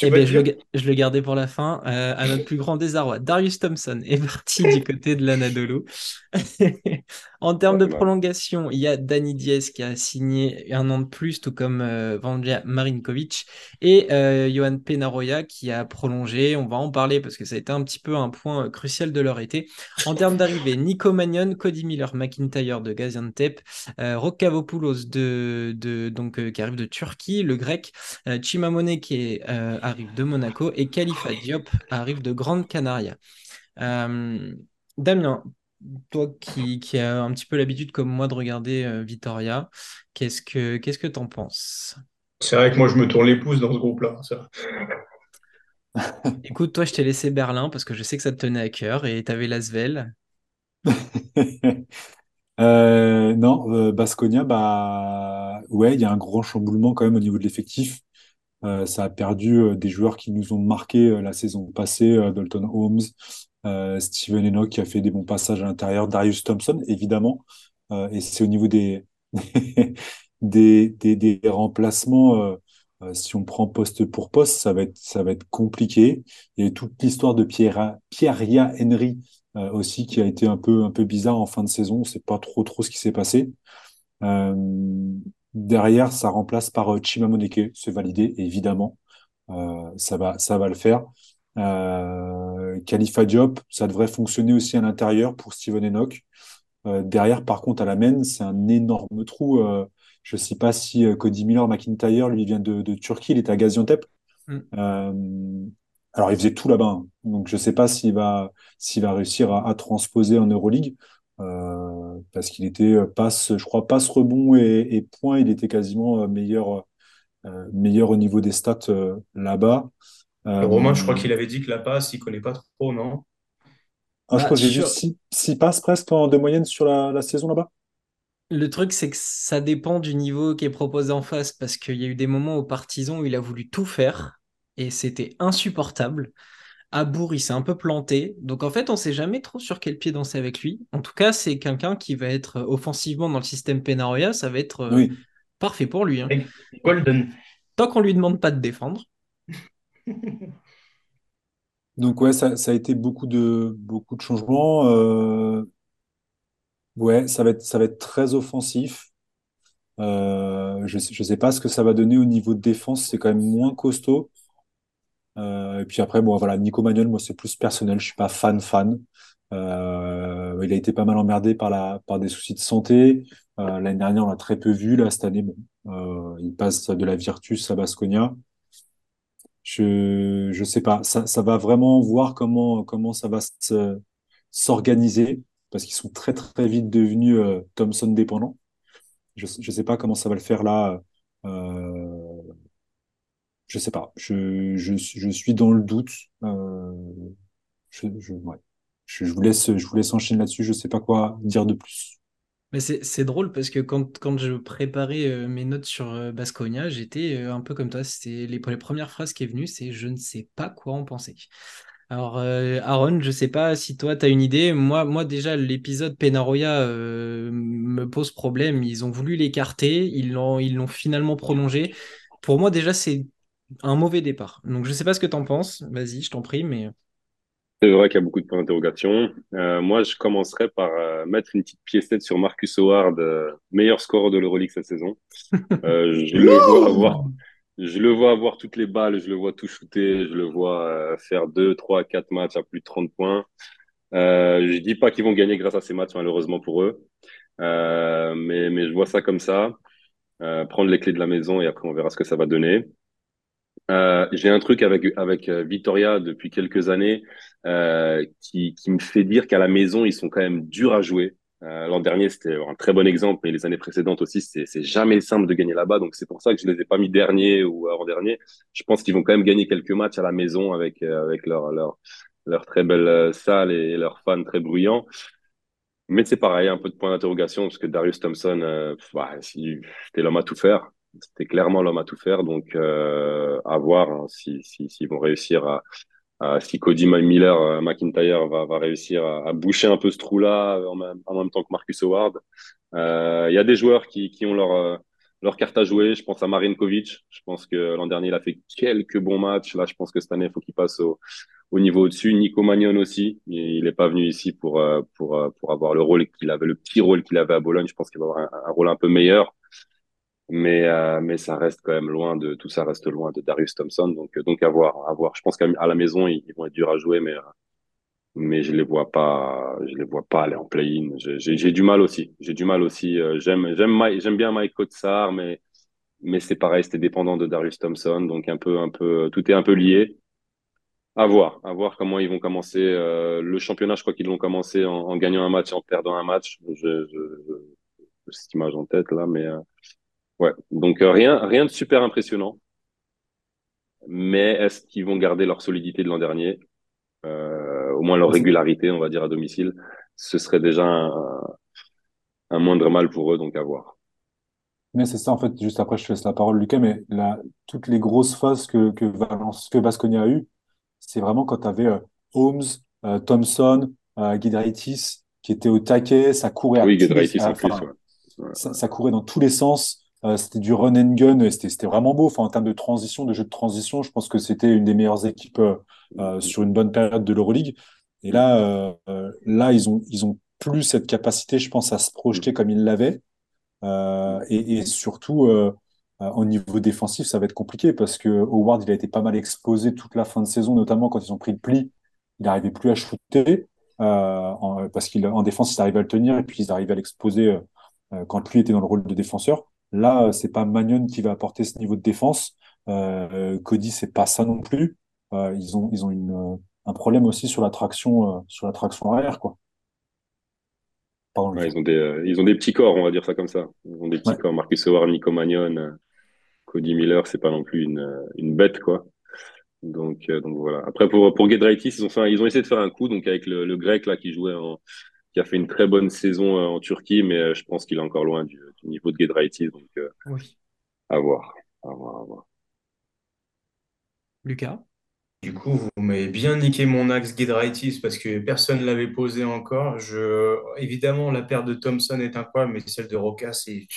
Eh ben, je, le, gardais pour la fin. Euh, à notre plus grand désarroi, Darius Thompson est parti du côté de l'Anadolu. en termes de prolongation, il y a Dani Diaz qui a signé un an de plus, tout comme euh, Vanja Marinkovic, et euh, Johan Penaroya qui a prolongé. On va en parler parce que ça a été un petit peu un point crucial de leur été. En termes d'arrivée, Nico Magnon, Cody Miller, McIntyre de Gaziantep, euh, Rokavopoulos de, de, donc, euh, qui arrive de Turquie, le grec, Chimamone qui est arrive de Monaco et Khalifa Diop arrive de Grande Canaria. Euh, Damien, toi qui, qui as un petit peu l'habitude comme moi de regarder euh, Vitoria, qu'est-ce que qu'est-ce que t'en penses? C'est vrai que moi je me tourne les pouces dans ce groupe-là. Écoute, toi je t'ai laissé Berlin parce que je sais que ça te tenait à cœur et t'avais Lasvel. euh, non, euh, Basconia, bah ouais, il y a un grand chamboulement quand même au niveau de l'effectif. Euh, ça a perdu euh, des joueurs qui nous ont marqué euh, la saison passée, Dalton Holmes, Steven Enoch qui a fait des bons passages à l'intérieur, Darius Thompson évidemment, et c'est au niveau des des, des, remplacements, si on prend poste pour poste, ça va être, ça va être compliqué. A toute l'histoire de Pierre, Pierre Henry aussi qui a été un peu, un peu bizarre en fin de saison. On ne sait pas trop, trop ce qui s'est passé. derrière, ça remplace par Chimamoneke, c'est validé, évidemment. ça, va, ça va le faire. Euh, Khalifa Diop, ça devrait fonctionner aussi à l'intérieur pour Steven Enoch. Euh, derrière, par contre, à la main, c'est un énorme trou. Euh, je ne sais pas si euh, Cody Miller McIntyre, lui, vient de, de Turquie, il était à Gaziantep. Mm. Alors, il faisait tout là-bas. Hein. Donc, je ne sais pas s'il va, s'il va réussir à, à, transposer en Euroleague. Parce qu'il était passe, je crois, passe rebond et, et point, il était quasiment meilleur, meilleur au niveau des stats là-bas. Euh, Romain, je crois qu'il avait dit que la passe, il connaît pas trop, non? Ah, Je crois que j'ai vu 6 passes presque en, de moyenne sur la, saison là-bas. Le truc, c'est que ça dépend du niveau qui est proposé en face, parce qu'il y a eu des moments au partisan où il a voulu tout faire, et c'était insupportable. À Bourg, il s'est un peu planté. Donc en fait, on ne sait jamais trop sur quel pied danser avec lui. En tout cas, c'est quelqu'un qui va être offensivement dans le système Penaroya, ça va être euh, parfait pour lui. Hein. Golden. Tant qu'on lui demande pas de défendre. Donc ouais, ça, a été beaucoup de, changements. Euh, ouais, ça va être, très offensif. Euh, je ne sais pas ce que ça va donner au niveau de défense, c'est quand même moins costaud. Euh, et puis après, bon Nico Manuel, moi c'est plus personnel, je suis pas fan fan. Il a été pas mal emmerdé par des soucis de santé. L'année dernière, on l'a très peu vu. Là, cette année, il passe de la Virtus à Basconia. Je je sais pas. Ça, ça va vraiment voir comment comment ça va s'organiser parce qu'ils sont très très vite devenus euh, Thomson dépendants. Je je sais pas comment ça va le faire là. Euh, je sais pas. Je, je, je suis dans le doute. Euh, je, je, ouais. je, je vous laisse je vous laisse enchaîner là-dessus. Je sais pas quoi dire de plus. Mais c'est drôle parce que quand, je préparais euh, mes notes sur euh, Basconia, j'étais euh, un peu comme toi. C'était les, les, premières phrases qui est venues, c'est je ne sais pas quoi en penser. Alors, Aaron, je ne sais pas si toi, tu as une idée. Moi, moi déjà, l'épisode Penaroya me pose problème. Ils ont voulu l'écarter, ils l'ont ils l'ont finalement prolongé. Pour moi, déjà, c'est un mauvais départ. Donc, je ne sais pas ce que tu en penses. Vas-y, je t'en prie, mais. C'est vrai qu'il y a beaucoup de points d'interrogation. Euh, moi, je commencerai par euh, mettre une petite piécette sur Marcus Howard, euh, meilleur scoreur de l'Euroleague cette saison. Je, le vois avoir, je le vois avoir toutes les balles, je le vois tout shooter, je le vois faire 2, 3, 4 matchs à plus de 30 points. je dis pas qu'ils vont gagner grâce à ces matchs, malheureusement pour eux. mais, mais je vois ça comme ça. prendre les clés de la maison et après on verra ce que ça va donner. Euh, j'ai un truc avec avec euh, Victoria depuis quelques années euh, qui, me fait dire qu'à la maison ils sont quand même durs à jouer. L'an dernier c'était un très bon exemple, mais les années précédentes aussi c'est jamais simple de gagner là-bas. Donc c'est pour ça que je les ai pas mis dernier ou avant dernier. Je pense qu'ils vont quand même gagner quelques matchs à la maison avec avec leur leur très belle salle et leurs fans très bruyants. Mais c'est pareil, un peu de point d'interrogation parce que Darius Thompson, bah, l'homme à tout faire, c'était clairement l'homme à tout faire. Donc, euh, à voir hein, s'ils si, si, vont réussir à, si Cody Miller, euh, McIntyre va, va réussir à, boucher un peu ce trou-là en même, en même temps que Marcus Howard. Euh, il y a des joueurs qui, qui ont leur, euh, leur carte à jouer. Je pense à Marinkovic. Je pense que l'an dernier, il a fait quelques bons matchs. Là, je pense que cette année, il faut qu'il passe au, au niveau au-dessus. Nico Magnon aussi. Il n'est pas venu ici pour, euh, pour, pour avoir le rôle qu'il avait, le petit rôle qu'il avait à Bologne. Je pense qu'il va avoir un, rôle un peu meilleur mais euh, mais ça reste quand même loin de tout ça reste loin de Darius Thompson. Donc donc à voir à voir. Je pense qu'à la maison ils, vont être durs à jouer mais mais je les vois pas je les vois pas aller en play-in. J'ai du mal aussi. J'ai du mal aussi euh, j'aime j'aime j'aime bien Mike Kotsar mais mais c'est pareil c'était dépendant de Darius Thompson. Donc un peu un peu tout est un peu lié. À voir à voir comment ils vont commencer euh, le championnat je crois qu'ils vont commencer en, gagnant un match en perdant un match. Je, je, je cette image en tête là mais Ouais, donc euh, rien, rien de super impressionnant. Mais est-ce qu'ils vont garder leur solidité de l'an dernier? Euh, Au moins leur régularité, on va dire, à domicile. Ce serait déjà un, moindre mal pour eux, donc à voir. Mais c'est ça, en fait, juste après, je te laisse la parole, Lucas, mais toutes les grosses phases que, que, Valence, que Basconia a eues, c'est vraiment quand tu avais euh, Holmes, euh, Thompson, euh, qui était au taquet, ça courait à oui, Guidraitis en plus, ça, ça, courait dans tous les sens. C'était du run and gun, et c'était vraiment beau. Enfin, en termes de transition, de jeu de transition, je pense que c'était une des meilleures équipes sur une bonne période de l'Euroleague. Et là, là, ils ont, ils ont plus cette capacité, je pense, à se projeter comme ils l'avaient. et, et, surtout, euh, au niveau défensif, ça va être compliqué parce que Howard, il a été pas mal exposé toute la fin de saison, notamment quand ils ont pris le pli. Il n'arrivait plus à shooter euh, parce qu'en défense, ils arrivaient à le tenir et puis ils arrivaient à l'exposer euh, quand lui était dans le rôle de défenseur. Là, c'est pas Magnon qui va apporter ce niveau de défense. Euh, Cody, c'est pas ça non plus. ils ont, ils ont une, un problème aussi sur la traction, sur la traction arrière, quoi ils, ont des, euh, ils ont des petits corps, on va dire ça comme ça. Ils ont des petits corps. Marcus Howard, Nico Magnon, euh, Cody Miller, c'est pas non plus une, euh, une bête, quoi. Donc, donc voilà. Après, pour, pour Gedraitis, ils ont, fait ils ont essayé de faire un coup, donc avec le, le grec là qui jouait en, qui a fait une très bonne saison en Turquie, mais je pense qu'il est encore loin du, du niveau de Gedraitis. Donc, oui. à voir. À voir, à voir. Lucas? Du coup, vous m'avez bien niqué mon axe Giedraitis parce que personne ne l'avait posé encore. Je... Évidemment, la paire de Thompson est incroyable, mais celle de Roca, c'est...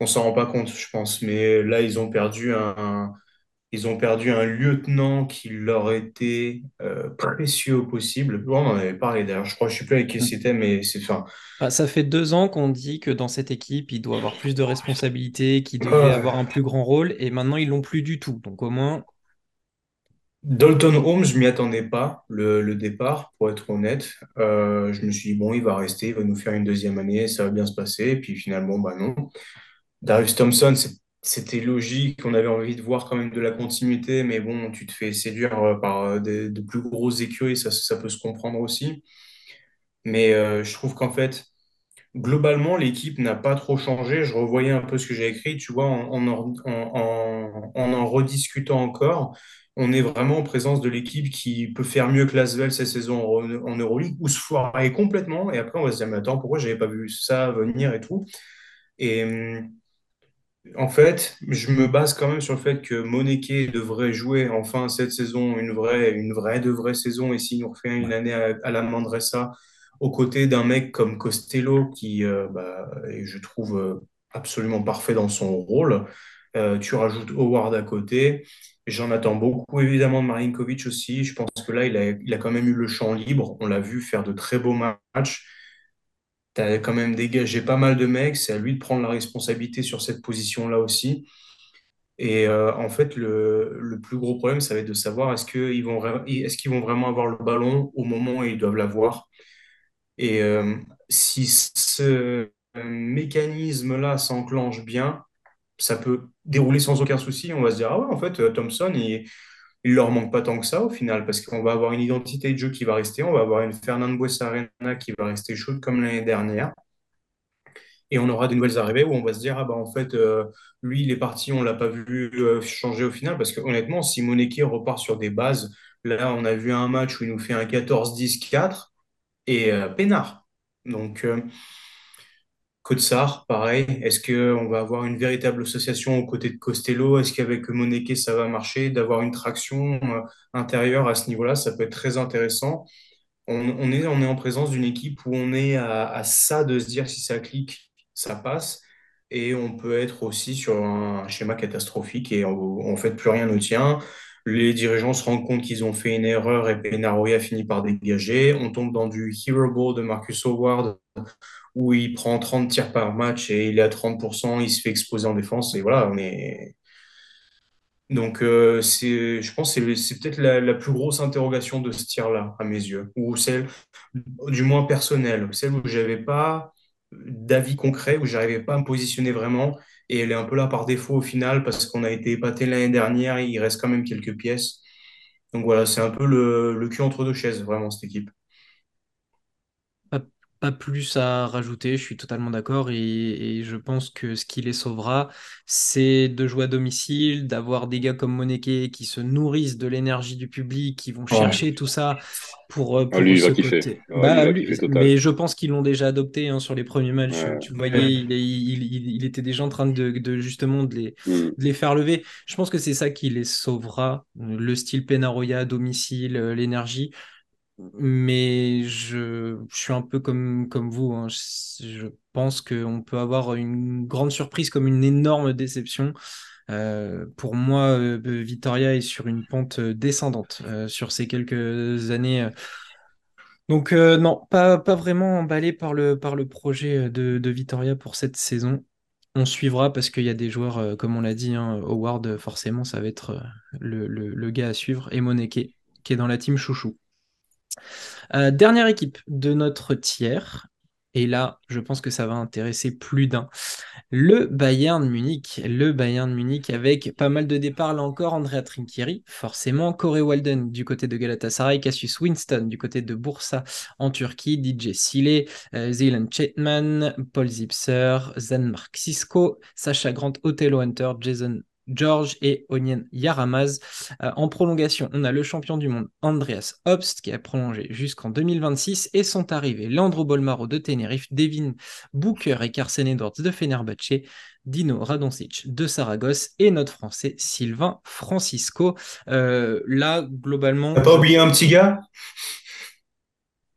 on s'en rend pas compte, je pense. Mais là, ils ont perdu un, ils ont perdu un lieutenant qui leur était euh, précieux au possible. On en avait parlé d'ailleurs, je crois, je ne sais plus avec qui c'était, mais c'est fin. Bah, ça fait deux ans qu'on dit que dans cette équipe, il doit avoir plus de responsabilités, qu'il devait avoir un plus grand rôle, et maintenant ils l'ont plus du tout. Donc au moins, Dalton Holmes, je m'y attendais pas, le, départ, pour être honnête. Euh, je me suis dit, bon, il va rester, il va nous faire une deuxième année, ça va bien se passer. Et puis finalement, bah non. Darius Thompson, c'était logique, on avait envie de voir quand même de la continuité, mais bon, tu te fais séduire euh, par euh, de plus grosses écuries, ça, ça peut se comprendre aussi. Mais je trouve qu'en fait, globalement, l'équipe n'a pas trop changé. Je revoyais un peu ce que j'ai écrit, tu vois, en en, en, en rediscutant encore on est vraiment en présence de l'équipe qui peut faire mieux que Lasvel cette saison en, Euroleague ou se foirer complètement. Et après, on va se dire, mais attends, pourquoi j'avais pas vu ça venir et tout? Et en fait, je me base quand même sur le fait que Moneke devrait jouer enfin cette saison une vraie, une vraie de vraie saison. Et s'il nous refait une année à, la Mandressa, aux côtés d'un mec comme Costello, qui, euh, bah, je trouve euh, absolument parfait dans son rôle. Euh, tu rajoutes Howard à côté. J'en attends beaucoup, évidemment, de Marinkovic aussi. Je pense que là, il a, il a quand même eu le champ libre. On l'a vu faire de très beaux matchs. As quand même dégagé pas mal de mecs. C'est à lui de prendre la responsabilité sur cette position-là aussi. Et euh, en fait, le, le, plus gros problème, ça va être de savoir est-ce qu'ils vont, est qu'ils vont vraiment avoir le ballon au moment où ils doivent l'avoir. Et euh, si ce mécanisme-là s'enclenche bien, ça peut dérouler sans aucun souci. On va se dire, ah ouais, en fait, euh, Thompson, il, il leur manque pas tant que ça au final, parce qu'on va avoir une identité de jeu qui va rester, on va avoir une Fernando Arena qui va rester chaude comme l'année dernière. Et on aura des nouvelles arrivées où on va se dire, ah bah en fait, euh, lui, il est parti, on l'a pas vu euh, changer au final, parce que honnêtement, si Moneke repart sur des bases, là, on a vu un match où il nous fait un 14-10-4 et peinard. Donc, Kotsar, pareil. Est-ce qu'on va avoir une véritable association aux côtés de Costello? Est-ce qu'avec Moneke, ça va marcher? D'avoir une traction euh, intérieure à ce niveau-là, ça peut être très intéressant. On, est, en présence d'une équipe où on est à, ça de se dire si ça clique, ça passe. Et on peut être aussi sur un schéma catastrophique et en fait plus rien ne tient. Les dirigeants se rendent compte qu'ils ont fait une erreur et Penaroya finit par dégager. On tombe dans du hero ball de Marcus Howard où il prend 30 tirs par match et il est à 30%, il se fait exploser en défense. Et voilà, on est. Donc, euh, je pense que c'est peut-être la, plus grosse interrogation de ce tir-là, à mes yeux, ou celle, du moins personnelle, celle où j'avais pas d'avis concret, où j'arrivais pas à me positionner vraiment, et elle est un peu là par défaut au final, parce qu'on a été épaté l'année dernière, il reste quand même quelques pièces. Donc voilà, c'est un peu le cul entre deux chaises, vraiment, cette équipe pas plus à rajouter, je suis totalement d'accord et, je pense que ce qui les sauvera, c'est de jouer à domicile, d'avoir des gars comme Moneke qui se nourrissent de l'énergie du public, qui vont chercher tout ça pour, euh, pour lui, côté. mais je pense qu'ils l'ont déjà adopté hein, sur les premiers matchs. Tu voyais, il, il, était déjà en train de, justement de les, mm. de les, faire lever. Je pense que c'est ça qui les sauvera, le style Penaroya domicile, euh, l'énergie mais je, suis un peu comme, comme vous. Hein. Je, pense qu'on peut avoir une grande surprise comme une énorme déception. Euh, pour moi, euh, Vitoria est sur une pente descendante sur ces quelques années. Donc non, pas, pas vraiment emballé par le, par le projet de, de Vitoria pour cette saison. On suivra parce qu'il y a des joueurs, comme on l'a dit, hein, Howard, forcément, ça va être le, le, gars à suivre, et Moneke, qui est dans la team chouchou. Euh, dernière équipe de notre tiers, et là, je pense que ça va intéresser plus d'un. Le Bayern Munich. Le Bayern Munich avec pas mal de départs là encore. Andrea Trinchieri, forcément. Corey Walden du côté de Galatasaray. Cassius Winston du côté de Bursa en Turquie. DJ Sile, euh, Zeeland Chetman, Paul Zipser, Zanmark Sisko, Sacha Grant, Othello Hunter, Jason George et Onyen Yaramaz. Euh, en prolongation, on a le champion du monde Andreas Obst qui a prolongé jusqu'en 2026 et sont arrivés Leandro Bolmaro de Tenerife, Devin Booker et Carson Edwards de Fenerbahce, Dino Radoncic de Saragosse et notre français Sylvain Francisco. Euh, là, globalement. T'as pas oublié un petit gars?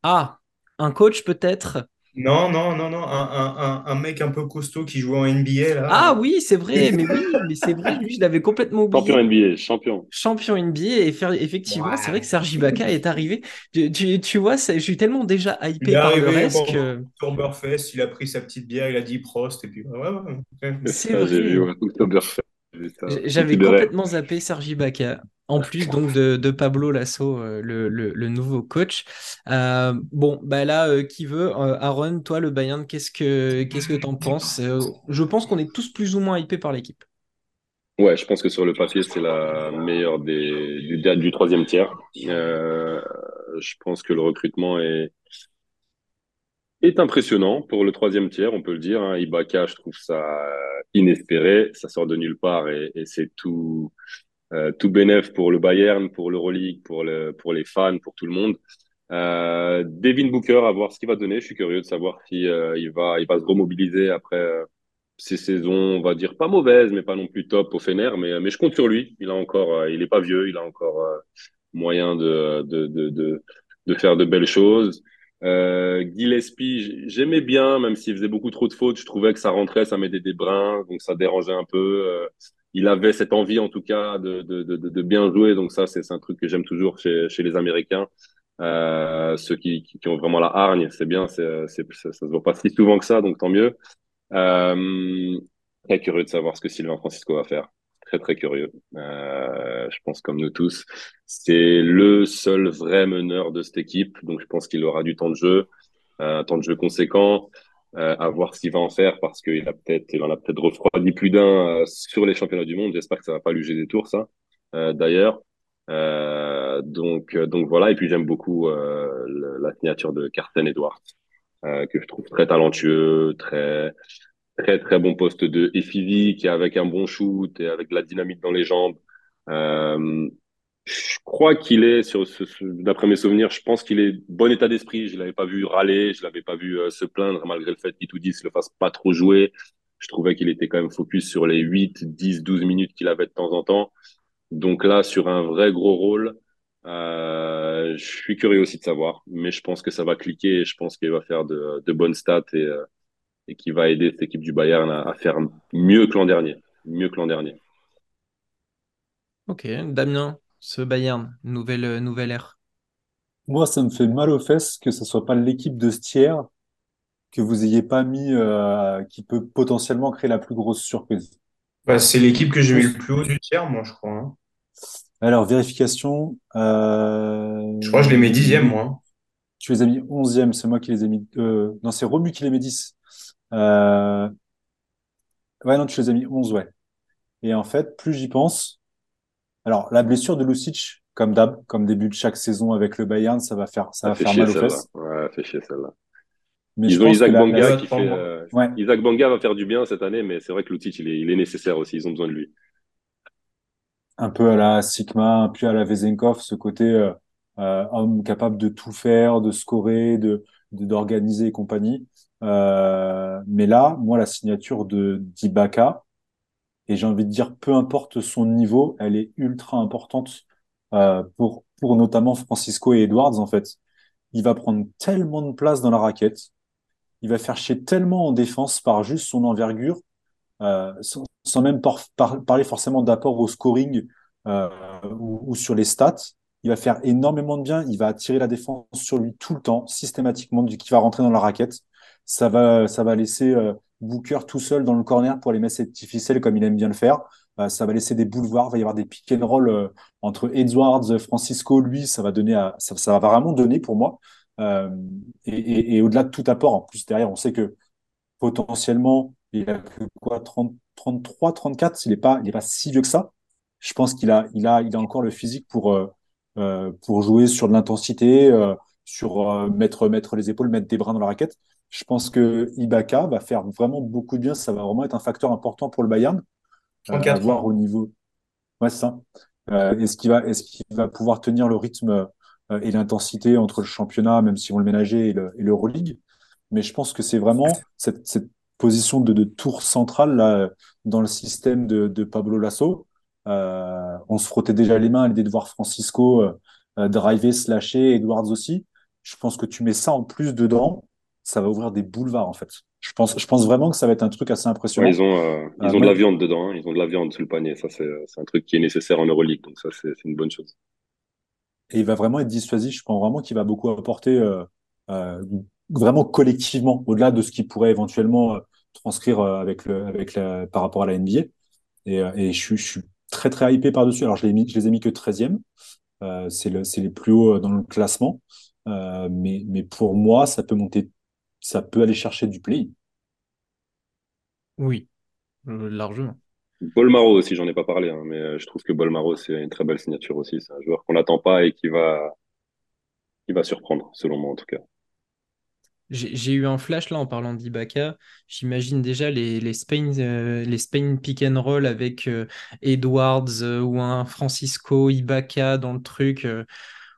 Ah, un coach peut-être? Non, non, non, non, un, mec un peu costaud qui joue en NBA là. Ah oui, c'est vrai, mais oui, mais c'est vrai, lui, je l'avais complètement oublié. Champion NBA, champion. Champion NBA, et faire, effectivement, c'est vrai que Sergi Ibaka est arrivé. Tu, vois, je suis tellement déjà hypé par le reste que. il a pris sa petite bière, il a dit Prost, et puis ouais, ouais. C'est vrai. J'ai vu, J'avais complètement zappé Sergi Ibaka. En plus donc de, Pablo Lasso, euh, le, nouveau coach. Euh, bon, bah là, euh, qui veut Aaron, toi, le Bayern, qu'est-ce que qu'est-ce que t'en penses? Je pense qu'on est tous plus ou moins hypés par l'équipe. Ouais, je pense que sur le papier, c'est la meilleure des, du, du troisième tiers. je pense que le recrutement est, est impressionnant pour le troisième tiers, on peut le dire. Hein. Ibaka, je trouve ça inespéré. Ça sort de nulle part et c'est tout euh, tout bénéf pour le Bayern, pour l'Euroleague, pour, le, pour les fans, pour tout le monde. Euh, Devin Booker, à voir ce qu'il va donner. Je suis curieux de savoir si euh, va, il va se remobiliser après euh, ces saisons, on va dire pas mauvaises, mais pas non plus top au Fener. Mais, mais je compte sur lui. Il a encore, il est pas vieux, il a encore moyen de, de, de, de faire de belles choses. Euh, Gillespie, j'aimais bien, même s'il faisait beaucoup trop de fautes, je trouvais que ça rentrait, ça mettait des brins, donc ça dérangeait un peu il avait cette envie en tout cas de, de, de, de bien jouer. Donc ça, c'est un truc que j'aime toujours chez, chez les Américains. Euh, ceux qui, qui, ont vraiment la hargne, c'est bien, c'est, ça, ça se voit pas si souvent que ça, donc tant mieux. Euh, très curieux de savoir ce que Sylvain Francisco va faire. Très très curieux. Euh, je pense comme nous tous, c'est le seul vrai meneur de cette équipe, donc je pense qu'il aura du temps de jeu, euh, un temps de jeu conséquent. Euh, à voir qu'il va en faire parce qu'il a peut-être, il en a peut-être refroidi plus d'un sur les championnats du monde. J'espère que ça va pas lui des tours, ça. Euh, d'ailleurs, donc, donc voilà. Et puis j'aime beaucoup la signature de Carten Edwards, que je trouve très talentueux, très très très bon poste de et physique, et avec un bon shoot et avec de la dynamite dans les jambes. Euh, je crois qu'il est, sur d'après mes souvenirs, je pense qu'il est bon état d'esprit. Je l'avais pas vu râler, je l'avais pas vu euh, se plaindre malgré le fait qu'Itoudis le fasse pas trop jouer. Je trouvais qu'il était quand même focus sur les 8, 10, 12 minutes qu'il avait de temps en temps. Donc là, sur un vrai gros rôle, euh, je suis curieux aussi de savoir, mais je pense que ça va cliquer et je pense qu'il va faire de, de bonnes stats et, euh, et qu'il va aider cette équipe du Bayern à, à faire mieux que l'an dernier. Mieux que l'an dernier. Ok, Damien, ce Bayern, nouvelle, euh, nouvelle ère Moi, ça me fait mal aux fesses que ce soit pas l'équipe de Stier que vous ayez pas mis, euh, qui peut potentiellement créer la plus grosse surprise. Bah, c'est l'équipe que j'ai mis le plus haut du tiers, moi, je crois. Hein. Alors, vérification. Euh, je crois que je les mets dixième, moi. Tu les as mis onzième, c'est moi qui les ai mis. non, c'est Romu qui les met dix. Ouais, non, tu les as mis onze, ouais. Et en fait, plus j'y pense, alors, la blessure de Lucic, comme d'hab, comme début de chaque saison avec le Bayern, ça va faire, ça, va faire mal aux fesses. Ouais, fait chier celle-là. Ils ont Isaac Banga qui fait. Euh, Isaac Banga va faire du bien cette année, mais c'est vrai que Lucic, il est, il est nécessaire aussi. Ils ont besoin de lui. Un peu à la Sigma, puis à la Vezenkov, ce côté euh, euh, homme capable de tout faire, de scorer, de d'organiser et compagnie. Euh, mais là, moi, la signature de d'Ibaka, et j'ai envie de dire, peu importe son niveau, elle est ultra importante euh, pour, notamment Francisco et Edwards, en fait. il va prendre tellement de place dans la raquette, il va faire chier tellement en défense par juste son envergure, euh, sans, même parler forcément d'apport au scoring ou, sur les stats. Il va faire énormément de bien, il va attirer la défense sur lui tout le temps, systématiquement, qui va rentrer dans la raquette. Ça va, ça va laisser euh, Booker tout seul dans le corner pour les mettre cette ficelle comme il aime bien le faire. Euh, ça va laisser des boulevards, il va y avoir des pick and roll euh, entre Edwards, Francisco, lui, ça va donner à, ça, va vraiment donner pour moi. Euh, et, et, au-delà de tout apport, en plus derrière, on sait que potentiellement, il a que quoi, 30, 33, 34, il n'est pas, il est pas si vieux que ça. Je pense qu'il a, il a, il a encore le physique pour, euh, pour jouer sur de l'intensité, euh, sur mettre, mettre les épaules, mettre des bras dans la raquette. Je pense que Ibaka va faire vraiment beaucoup de bien. Ça va vraiment être un facteur important pour le Bayern. 34 euh, voir au niveau. Ouais, ça. Euh, est-ce qu'il va, est-ce qu'il va pouvoir tenir le rythme euh, et l'intensité entre le championnat, même si on le ménager, et l'Euroleague? Mais je pense que c'est vraiment cette, cette position de, de, tour centrale là, dans le système de, de Pablo Lasso. Euh, on se frottait déjà les mains à l'idée de voir Francisco euh, driver, slasher, Edwards aussi. Je pense que tu mets ça en plus dedans, ça va ouvrir des boulevards en fait. Je pense, je pense vraiment que ça va être un truc assez impressionnant. ils ont, euh, ils euh, ont de la viande dedans, hein. ils ont de la viande sous le panier. Ça, c'est un truc qui est nécessaire en Euroleague, donc ça, c'est une bonne chose. Et il va vraiment être dissuasif. Je pense vraiment qu'il va beaucoup apporter euh, vraiment collectivement, au-delà de ce qu'il pourrait éventuellement transcrire avec le, avec la, par rapport à la NBA. Et, et je, je, suis très très hypé par-dessus. Alors je, mis, je les ai mis que 13e. Euh, c'est le, les plus hauts dans le classement. Euh, mais, mais pour moi, ça peut monter ça peut aller chercher du play. Oui, euh, largement. Bolmaro aussi, j'en ai pas parlé, hein, mais euh, je trouve que Bolmaro, c'est une très belle signature aussi. C'est un joueur qu'on n'attend pas et qui va, qui va surprendre, selon moi en tout cas. J'ai eu un flash là en parlant d'Ibaka. J'imagine déjà les, les, Spain, euh, les Spain pick and roll avec Edwards ou un Francisco Ibaka dans le truc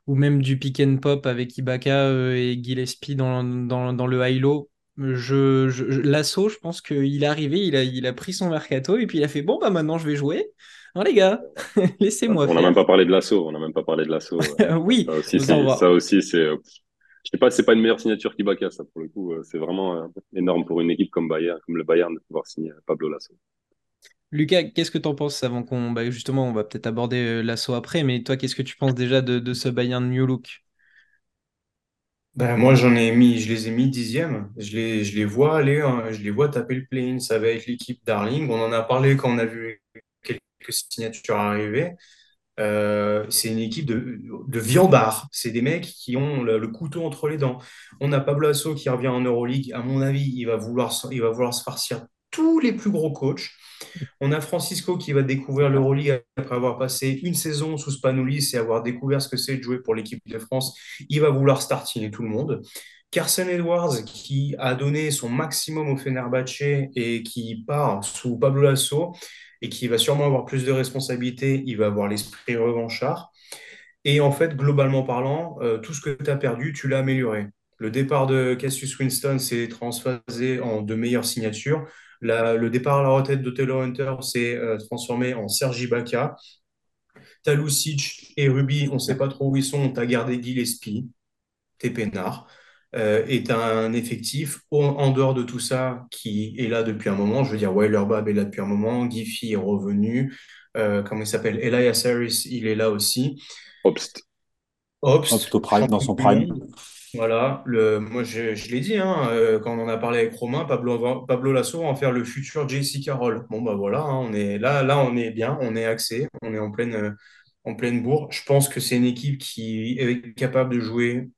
ou même du pick and pop avec Ibaka euh, et Gillespie dans, dans, dans le high-low. Je, je, L'assaut, je pense qu'il est arrivé, il a, il a pris son mercato et puis il a fait bon, bah maintenant je vais jouer. Non, les gars, laissez-moi. On n'a même pas parlé de l'assaut. On n'a même pas parlé de l'assaut. oui, ça aussi, ça aussi c'est. Euh, je sais pas, c'est pas une meilleure signature qu'Ibaka, ça pour le coup. Euh, c'est vraiment énorme pour une équipe comme Bayern, comme le Bayern, de pouvoir signer Pablo Lasso. Lucas, qu'est-ce que tu en penses avant qu'on. Bah, justement, on va peut-être aborder euh, l'assaut après, mais toi, qu'est-ce que tu penses déjà de, ce Bayern New Look? Ben, moi, j'en ai mis, je les ai mis dixième. Je les, je les vois aller, hein, je les vois taper le play-in. Ça va être l'équipe Darling. On en a parlé quand on a vu quelques signatures arriver. Euh, c'est une équipe de, de. C'est des mecs qui ont le, couteau entre les dents. On a Pablo Asso qui revient en Euroleague. À mon avis, il va vouloir, il va vouloir se farcir tous les plus gros coachs. On a Francisco qui va découvrir l'Euroleague après avoir passé une saison sous Spanoulis et avoir découvert ce que c'est de jouer pour l'équipe de France. Il va vouloir startiner tout le monde. Carson Edwards qui a donné son maximum au Fenerbahce et qui part sous Pablo Lasso et qui va sûrement avoir plus de responsabilités. Il va avoir l'esprit revanchard. Et en fait, globalement parlant, euh, tout ce que tu as perdu, tu l'as amélioré. Le départ de Cassius Winston s'est transphasé en de meilleures signatures le départ à la retraite de Taylor Hunter s'est euh, transformé en Sergi Baka. Talusic et Ruby, on ne sait pas trop où ils sont. Tu as gardé Gillespie, t'es peinard. Euh, est un effectif en dehors de tout ça qui est là depuis un moment. Je veux dire, Weiler Bab est là depuis un moment. Giffy est revenu. Euh, comment il s'appelle? Elias Harris, il est là aussi. Obst. Obst, dans son prime. Voilà, le, moi je, je l'ai dit, hein, euh, quand on en a parlé avec Romain, Pablo, Pablo Lasso va en faire le futur JC Carroll. Bon, bah voilà, hein, on est, là, là, on est bien, on est axé, on est en pleine, euh, en pleine bourre. Je pense que c'est une équipe qui est capable de jouer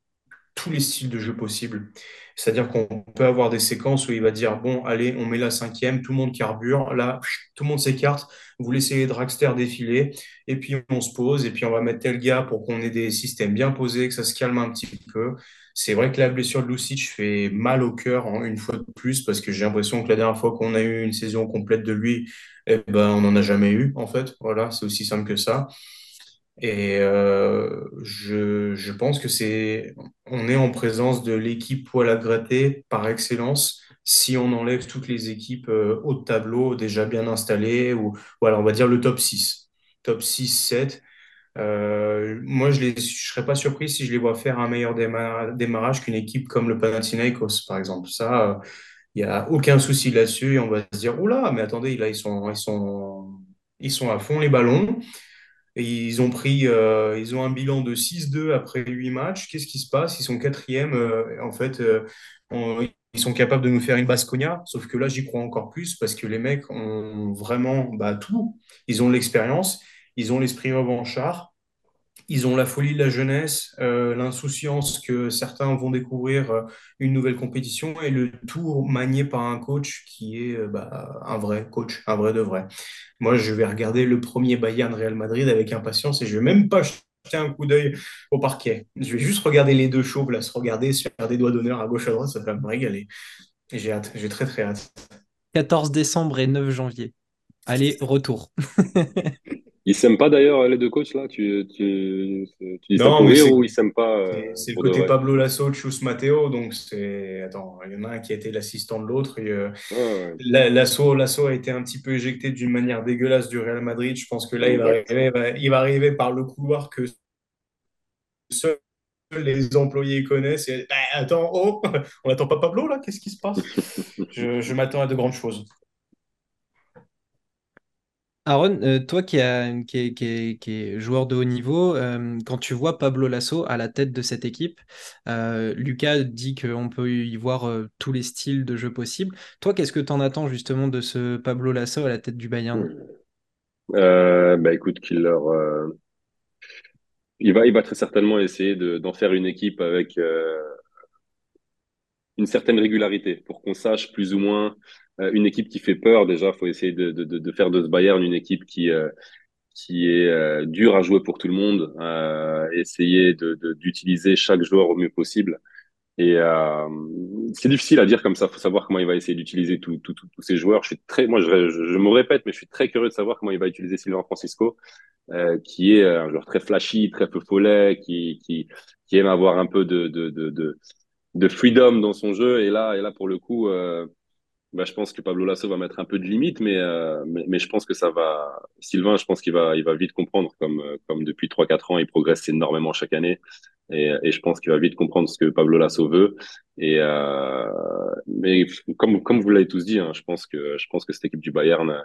tous les styles de jeu possibles. C'est-à-dire qu'on peut avoir des séquences où il va dire bon, allez, on met la cinquième, tout le monde carbure, là, tout le monde s'écarte, vous laissez les dragsters défiler, et puis on se pose, et puis on va mettre tel gars pour qu'on ait des systèmes bien posés, que ça se calme un petit peu. C'est vrai que la blessure de Lucic fait mal au cœur hein, une fois de plus parce que j'ai l'impression que la dernière fois qu'on a eu une saison complète de lui, eh ben, on n'en a jamais eu en fait. Voilà, c'est aussi simple que ça. Et euh, je, je, pense que c'est, on est en présence de l'équipe poil à gratter par excellence si on enlève toutes les équipes euh, haut tableau déjà bien installées ou voilà, on va dire le top 6. Top 6, 7. moi, je ne serais pas surpris si je les vois faire un meilleur démarrage qu'une équipe comme le Panathinaikos, par exemple. Ça, il n'y a aucun souci là-dessus. Et on va se dire, oula, mais attendez, là, ils sont, ils sont, ils sont à fond les ballons. Ils ont pris, euh, ils ont un bilan de 6-2 après 8 matchs. Qu'est-ce qui se passe? Ils sont quatrième. Euh, en fait, euh, ils sont capables de nous faire une Basconia. Sauf que là, j'y crois encore plus parce que les mecs ont vraiment bah, tout. Ils ont l'expérience, ils ont l'esprit revanchard, ils ont la folie de la jeunesse, l'insouciance que certains vont découvrir une nouvelle compétition et le tout manié par un coach qui est bah, un vrai coach, un vrai de vrai. Moi, je vais regarder le premier Bayern Real Madrid avec impatience et je vais même pas jeter un coup d'œil au parquet. Je vais juste regarder les deux chauves là, se regarder, se faire des doigts d'honneur à gauche à droite, ça va me régaler. J'ai hâte, j'ai très très hâte. 14 décembre et 9 janvier. Allez, retour. Ils s'aiment pas d'ailleurs les deux coachs là? Tu, tu, tu dis non, ou ils s'aiment pas euh, C'est le côté Pablo Lasso, Chus Matteo, donc c'est attends, il y en a un qui a été l'assistant de l'autre. Euh... Lasso, Lasso a été un petit peu éjecté d'une manière dégueulasse du Real Madrid. Je pense que là, il va, arriver, il va arriver par le couloir que seuls les employés connaissent. Et, bah, attends, oh, on n'attend pas Pablo là? Qu'est-ce qui se passe? Je, je m'attends à de grandes choses. Aaron, euh, toi qui, es joueur de haut niveau, euh, quand tu vois Pablo Lasso à la tête de cette équipe, euh, Lucas dit qu'on peut y voir tous les styles de jeu possibles. Toi, qu'est-ce que tu en attends justement de ce Pablo Lasso à la tête du Bayern? Bah écoute, il va, très certainement essayer d'en faire une équipe avec une certaine régularité pour qu'on sache plus ou moins une équipe qui fait peur. Déjà, faut essayer de, de, de faire de ce Bayern une équipe qui euh, qui est euh, dure à jouer pour tout le monde. essayer d'utiliser chaque joueur au mieux possible. Et euh, c'est difficile à dire comme ça. Faut savoir comment il va essayer d'utiliser tous ces joueurs. Je suis très, moi, je, je, me répète, mais je suis très curieux de savoir comment il va utiliser Sylvain Francisco, euh, qui est un joueur très flashy, très peu follet, qui, qui, qui aime avoir un peu de, de, de, de, de freedom dans son jeu. Et là, et là pour le coup, euh, bah, je pense que Pablo Lasso va mettre un peu de limite, mais, euh, mais, je pense que ça va. Sylvain, je pense qu'il va, il va vite comprendre, comme, euh, comme depuis 3-4 ans, il progresse énormément chaque année. Et, et je pense qu'il va vite comprendre ce que Pablo Lasso veut. Et, euh, mais comme, comme vous l'avez tous dit, hein, je, pense que, je pense que cette équipe du Bayern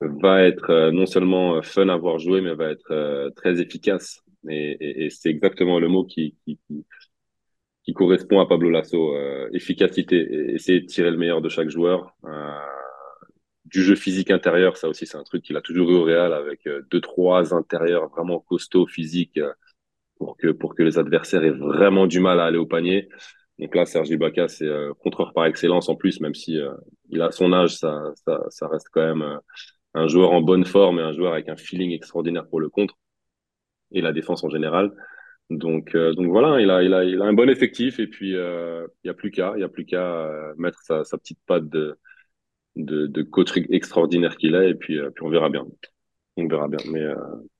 va être euh, non seulement fun à voir jouer, mais va être très efficace. Et, et, et c'est exactement le mot qui, qui, qui qui correspond à Pablo Lasso. Euh, efficacité, essayer de tirer le meilleur de chaque joueur. Euh, du jeu physique intérieur, ça aussi c'est un truc qu'il a toujours eu au Real avec euh, deux trois intérieurs vraiment costauds physiques euh, pour que pour que les adversaires aient vraiment du mal à aller au panier. Donc là, Sergi Ibaka, c'est euh, contreur par excellence en plus, même si il a son âge, ça, ça, ça reste quand même un joueur en bonne forme et un joueur avec un feeling extraordinaire pour le contre et la défense en général. Donc, euh, donc voilà, il a, il, a, il a un bon effectif et puis euh, il n'y a plus qu'à, il a plus qu'à euh, mettre sa, sa, petite patte de, de, de coach extraordinaire qu'il est et puis, puis on verra bien. On verra bien. Mais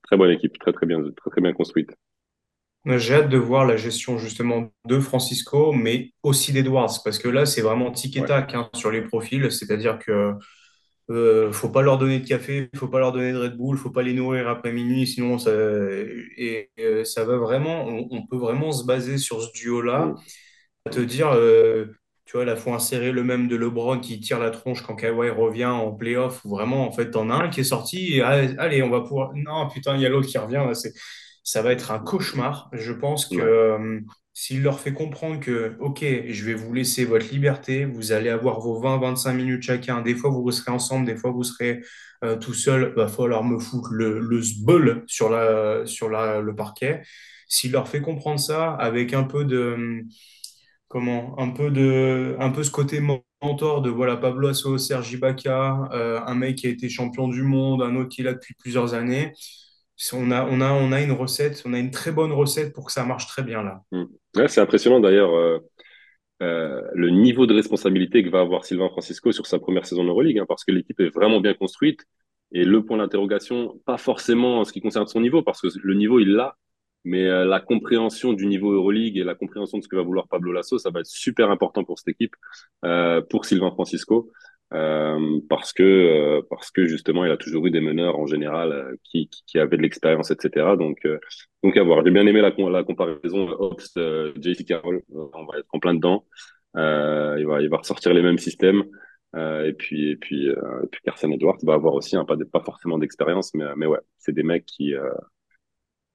très bonne équipe, très très bien, très très bien construite. J'ai hâte de voir la gestion justement de Francisco, mais aussi d'Edwards, parce que là c'est vraiment tic et tac hein, sur les profils, c'est-à-dire que euh, faut pas leur donner de café, faut pas leur donner de Red Bull, faut pas les nourrir après minuit, sinon ça et, euh, ça va vraiment, on, peut vraiment se baser sur ce duo-là, à te dire, euh, tu vois, la faut insérer le même de LeBron qui tire la tronche quand Kawhi revient en playoff, vraiment en fait t'en as un qui est sorti, et allez, on va pouvoir, non putain, il y a l'autre qui revient, c'est, ça va être un cauchemar. Je pense que euh, s'il leur fait comprendre que, OK, je vais vous laisser votre liberté, vous allez avoir vos 20-25 minutes chacun, des fois vous serez ensemble, des fois vous serez euh, tout seul, va falloir me foutre le, le sur, la, sur la, le parquet. S'il leur fait comprendre ça avec un peu de, comment, un peu de, un peu ce côté mentor de voilà Pablo Asso, Sergi Baca, euh, un mec qui a été champion du monde, un autre qui l'a depuis plusieurs années. On a, une recette, on a une très bonne recette pour que ça marche très bien là. Ouais, c'est impressionnant d'ailleurs euh, euh, le niveau de responsabilité que va avoir Sylvain Francisco sur sa première saison de Euroleague, hein, parce que l'équipe est vraiment bien construite. Et le point d'interrogation, pas forcément en ce qui concerne son niveau, parce que le niveau, il l'a, mais euh, la compréhension du niveau Euroleague et la compréhension de ce que va vouloir Pablo Lasso, ça va être super important pour cette équipe, pour Sylvain Francisco. Euh, parce que euh, parce que justement il a toujours eu des meneurs en général euh, qui, avaient de l'expérience etc donc donc à voir. J'ai bien aimé la, comparaison Ops JC Carroll. On va être en plein dedans. Il va il va ressortir les mêmes systèmes. Et puis et puis et puis Carson Edwards va avoir aussi pas pas forcément d'expérience mais mais ouais c'est des mecs qui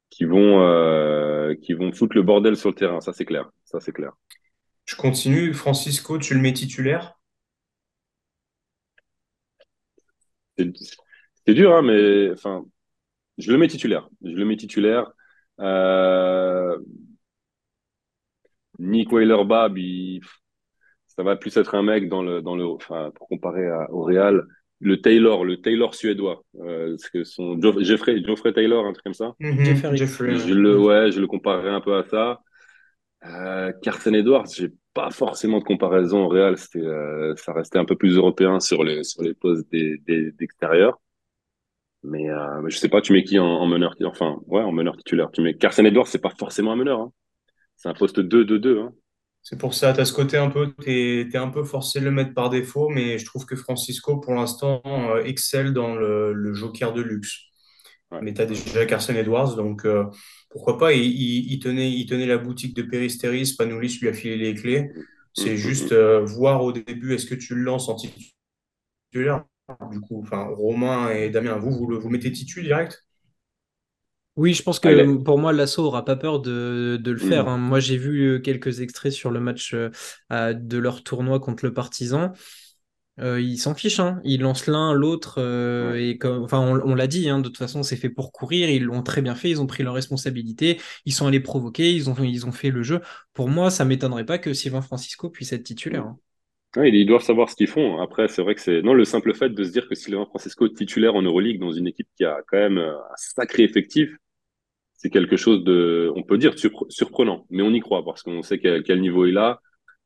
qui vont qui vont foutre le bordel sur le terrain. Ça c'est clair. Ça c'est clair. Je continue Francisco tu le mets titulaire? C'est dur, hein, mais enfin, je le mets titulaire. Je le mets titulaire. Euh... Nick Weiler-Bab, ça va plus être un mec dans le, dans le, enfin, pour comparer au Real, le Taylor, le Taylor suédois, euh, que son Jeffrey, Geoffrey Taylor, un truc comme ça. Mm-hmm. Jeffrey, je, le, ouais, je le comparerais un peu à ça. Euh, Carson Edwards, j'ai pas forcément de comparaison au Real. C'était, euh, ça restait un peu plus européen sur les sur les postes d'extérieur. mais, euh, mais je sais pas, tu mets qui en, meneur Enfin, ouais, en meneur titulaire. Tu mets Carson Edwards, c'est pas forcément un meneur. Hein. C'est un poste 2-2-2. Hein. C'est pour ça, tu as ce côté un peu, tu es, un peu forcé de le mettre par défaut, mais je trouve que Francisco, pour l'instant, euh, excelle dans le, le, joker de luxe. Mais tu as déjà Carson Edwards, donc euh, pourquoi pas, il, il, tenait, il tenait la boutique de Peristeris, Panoulis lui a filé les clés. C'est mm-hmm. juste euh, voir au début, est-ce que tu le lances en titulaire? Du coup, enfin, Romain et Damien, vous, vous, le, vous mettez titu direct? Oui, je pense que pour moi, l'assaut aura pas peur de, de le faire. Mm. Hein. Moi, j'ai vu quelques extraits sur le match euh, de leur tournoi contre le Partizan. Euh, ils s'en fichent, hein. ils lancent l'un, l'autre, euh, et comme, enfin, on, l'a dit, hein, de toute façon, c'est fait pour courir, ils l'ont très bien fait, ils ont pris leurs responsabilités, ils sont allés provoquer, ils ont, ils ont fait le jeu. Pour moi, ça m'étonnerait pas que Sylvain Francisco puisse être titulaire. Hein. Ils doivent savoir ce qu'ils font. Après, c'est vrai que c'est non le simple fait de se dire que Sylvain Francisco est titulaire en Euroleague dans une équipe qui a quand même euh, un sacré effectif, c'est quelque chose de, on peut dire surprenant, mais on y croit parce qu'on sait quel, quel niveau il a.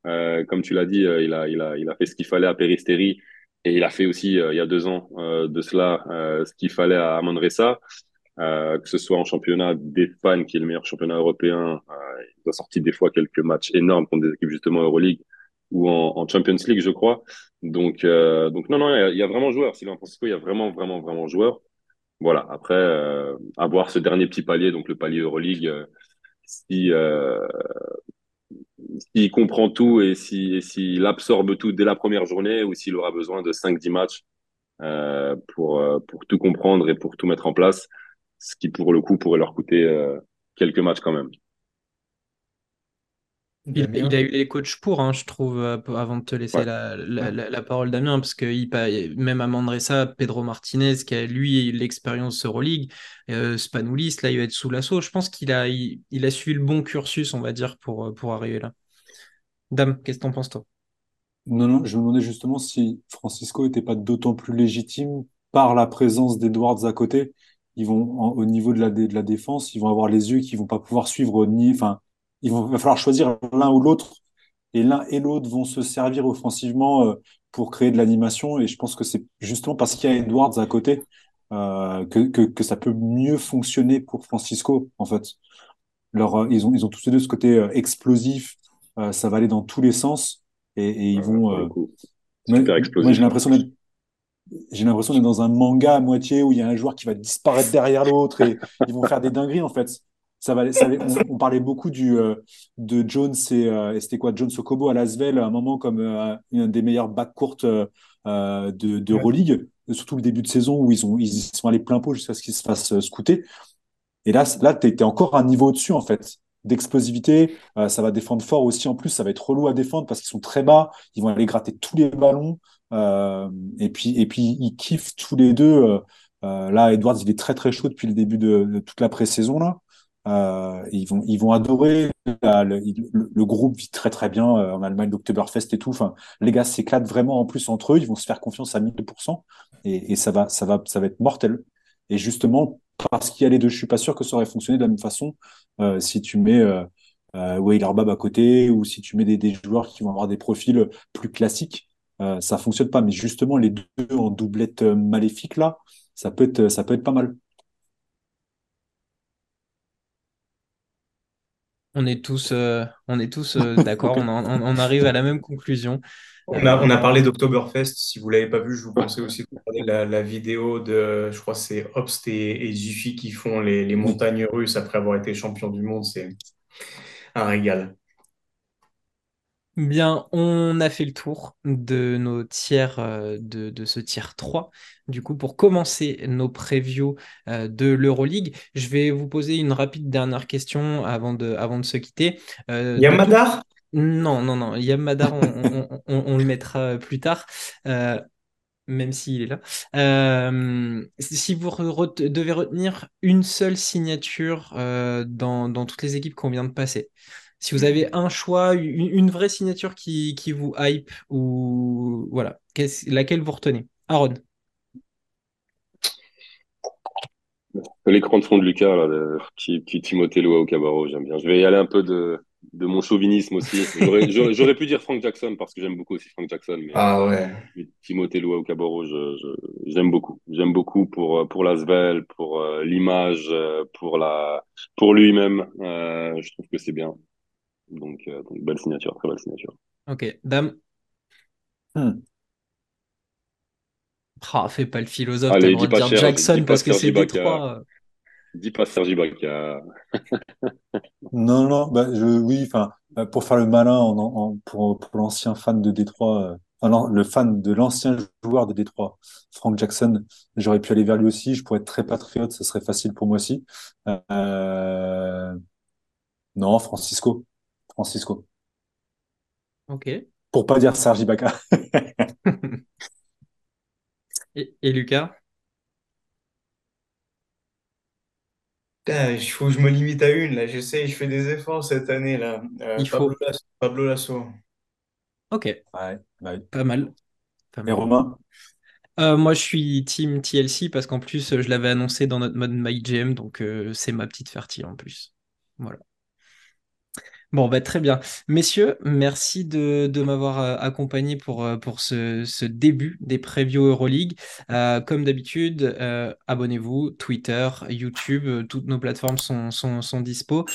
Euh, comme tu l'as dit, euh, il, a, il, a, il a fait ce qu'il fallait à Peristeri et il a fait aussi, euh, il y a deux ans de cela, ce qu'il fallait à Manresa. que ce soit en championnat d'Espagne, qui est le meilleur championnat européen, il a sorti des fois quelques matchs énormes contre des équipes justement Euroleague ou en, Champions League, je crois. Donc, donc non, non, il y, a, vraiment joueur. Sylvain Francisco, il y a vraiment, vraiment, vraiment joueur. Voilà. Après, euh, avoir ce dernier petit palier, donc le palier Euroleague, si s'il comprend tout et s'il si, absorbe tout dès la première journée ou s'il aura besoin de 5-10 matchs euh, pour, euh, pour tout comprendre et pour tout mettre en place, ce qui pour le coup pourrait leur coûter euh, quelques matchs quand même. Il, a eu les coachs pour, hein, je trouve, euh, avant de te laisser la, la, parole, Damien, parce que il, même à Mandressa, Pedro Martinez, qui a lui l'expérience Euroleague, euh, Spanoulis, là, il va être sous l'assaut. Je pense qu'il a, il, a suivi le bon cursus, on va dire, pour, euh, pour arriver là. Dame, qu'est-ce que t'en penses, toi? Non, non, je me demandais justement si Francisco n'était pas d'autant plus légitime par la présence d'Edwards à côté. Ils vont, au niveau de la, de la défense, ils vont avoir les yeux qui vont pas pouvoir suivre ni, enfin, il va falloir choisir l'un ou l'autre. Et l'un et l'autre vont se servir offensivement euh, pour créer de l'animation. Et je pense que c'est justement parce qu'il y a Edwards à côté euh, que, que, que, ça peut mieux fonctionner pour Francisco, en fait. leur euh, ils, ont, ils ont tous les deux ce côté explosif. ça va aller dans tous les sens. Et, et ils vont. Moi, j'ai l'impression d'être j'ai l'impression d'être dans un manga à moitié où il y a un joueur qui va disparaître derrière l'autre et ils vont faire des dingueries en fait ça va, ça on, parlait beaucoup du, euh, de Jones euh, et, c'était quoi Jones Okobo à Lasvel à un moment comme euh, un des meilleurs bacs courtes de, de Euroleague, surtout le début de saison où ils, ont, ils sont allés plein pot jusqu'à ce qu'ils se fassent scouter. Et là, là tu es, encore un niveau au-dessus en fait d'explosivité. ça va défendre fort aussi. En plus, ça va être relou à défendre parce qu'ils sont très bas. Ils vont aller gratter tous les ballons. et puis, et puis, ils kiffent tous les deux. là, Edwards, il est très très chaud depuis le début de, de toute la pré-saison là. Euh, ils vont ils vont adorer le, groupe vit très très bien euh, en Allemagne l'Oktoberfest et tout. Enfin les gars s'éclatent vraiment en plus entre eux. Ils vont se faire confiance à 1000% et, ça va ça va ça va être mortel. Et justement parce qu'il y a les deux je suis pas sûr que ça aurait fonctionné de la même façon euh, si tu mets euh, euh, Wayler Bab à côté ou si tu mets des, des, joueurs qui vont avoir des profils plus classiques ça fonctionne pas. Mais justement les deux en doublette maléfique là ça peut être ça peut être pas mal On est tous, euh, on est tous euh, d'accord, on, arrive à la même conclusion. On a, on a parlé d'Oktoberfest. Si vous l'avez pas vu, je vous conseille aussi de regarder la, vidéo de, je crois, c'est Obst et, et qui font les, les montagnes russes après avoir été champion du monde. C'est un régal. Bien, on a fait le tour de nos tiers euh, de, ce tiers 3. Du coup, pour commencer nos previews euh, de l'Euroleague, je vais vous poser une rapide dernière question avant de, avant de se quitter. Euh, Yamadar? Non, non, non. Yamadar, on, on, le mettra plus tard. même s'il est là. si vous devez retenir une seule signature dans, dans toutes les équipes qu'on vient de passer, si vous avez un choix, une, vraie signature qui, vous hype, ou voilà, laquelle vous retenez? Aaron L'écran de fond de Lucas, là, le petit, Timothée Loa au Cabarro, j'aime bien. Je vais y aller un peu de, mon chauvinisme aussi. J'aurais pu dire Frank Jackson parce que j'aime beaucoup aussi Frank Jackson. Mais ah ouais. Timothée Loa au Cabarro, j'aime beaucoup. J'aime beaucoup pour, pour l'Asvel, pour euh, l'image, euh, pour, la, pour lui-même. Euh, je trouve que c'est bien. Donc, euh, donc, belle signature, très belle signature. Ok, dame. Hmm. Ah, fais pas le philosophe, Allez, dis pas dire Jackson parce que c'est Détroit. Dis pas Sergi Baca. non, non, bah, je, oui, enfin, euh, pour faire le malin en, pour, pour l'ancien fan de Détroit, euh, le fan de l'ancien joueur de Détroit, Frank Jackson, j'aurais pu aller vers lui aussi. Je pourrais être très patriote, ce serait facile pour moi aussi. Euh... Non, Francisco. Francisco. Ok. Pour pas dire Sergi Baca. et, Lucas? Il faut que je me limite à une, là. J'essaie, je fais des efforts cette année, là. Euh, Il Pablo, faut... Lasso, Pablo Lasso. Ok. Ouais, Pas mal. Et Romain? Euh, moi, je suis team TLC parce qu'en plus, je l'avais annoncé dans notre mode MyGM, donc euh, c'est ma petite fertile en plus. Voilà. Bon, bah, très bien. Messieurs, merci de, m'avoir euh, accompagné pour, euh, ce, début des previews Euroleague. Euh, comme d'habitude, abonnez-vous, Twitter, YouTube, toutes nos plateformes sont, sont, dispo.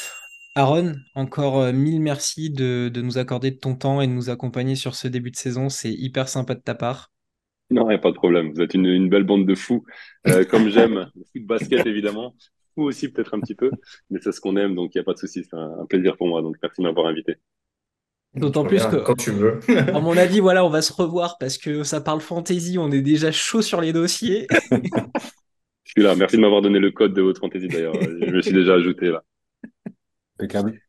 Aaron, encore mille merci de, nous accorder de ton temps et de nous accompagner sur ce début de saison. C'est hyper sympa de ta part. Non, il n'y a pas de problème. Vous êtes une, belle bande de fous. comme j'aime le basket, évidemment aussi peut-être un petit peu, mais c'est ce qu'on aime, donc il n'y a pas de souci, c'est un, plaisir pour moi, donc merci de m'avoir invité. D'autant plus que, quand tu veux. à mon avis, voilà, on va se revoir parce que ça parle fantasy, on est déjà chaud sur les dossiers. Je suis là, merci de m'avoir donné le code de votre fantasy d'ailleurs, je me suis déjà ajouté là. Impeccable.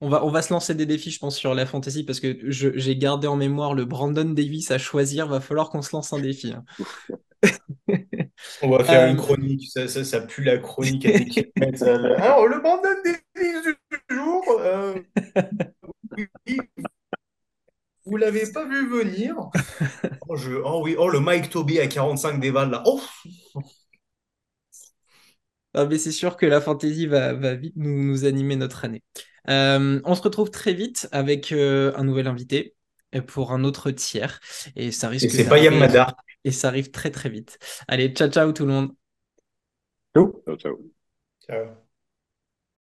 On va, on va se lancer des défis, je pense, sur la fantasy parce que j'ai gardé en mémoire le Brandon Davis à choisir. Va falloir qu'on se lance un défi. Hein. On va faire une euh, chronique, ça, ça, ça, pue la chronique Alors, le Brandon Davis du jour, euh, vous l'avez pas vu venir. Oh, oh, oui, oh le Mike Toby à 45 des balles là. Oh ah, mais c'est sûr que la fantasy va, va vite nous, nous, animer notre année. Euh, on se retrouve très vite avec un nouvel invité pour un autre tiers. Et ça risque. Et c'est pas Yamada et ça arrive très très vite. Allez, ciao ciao tout le monde. Ciao ciao. Ciao.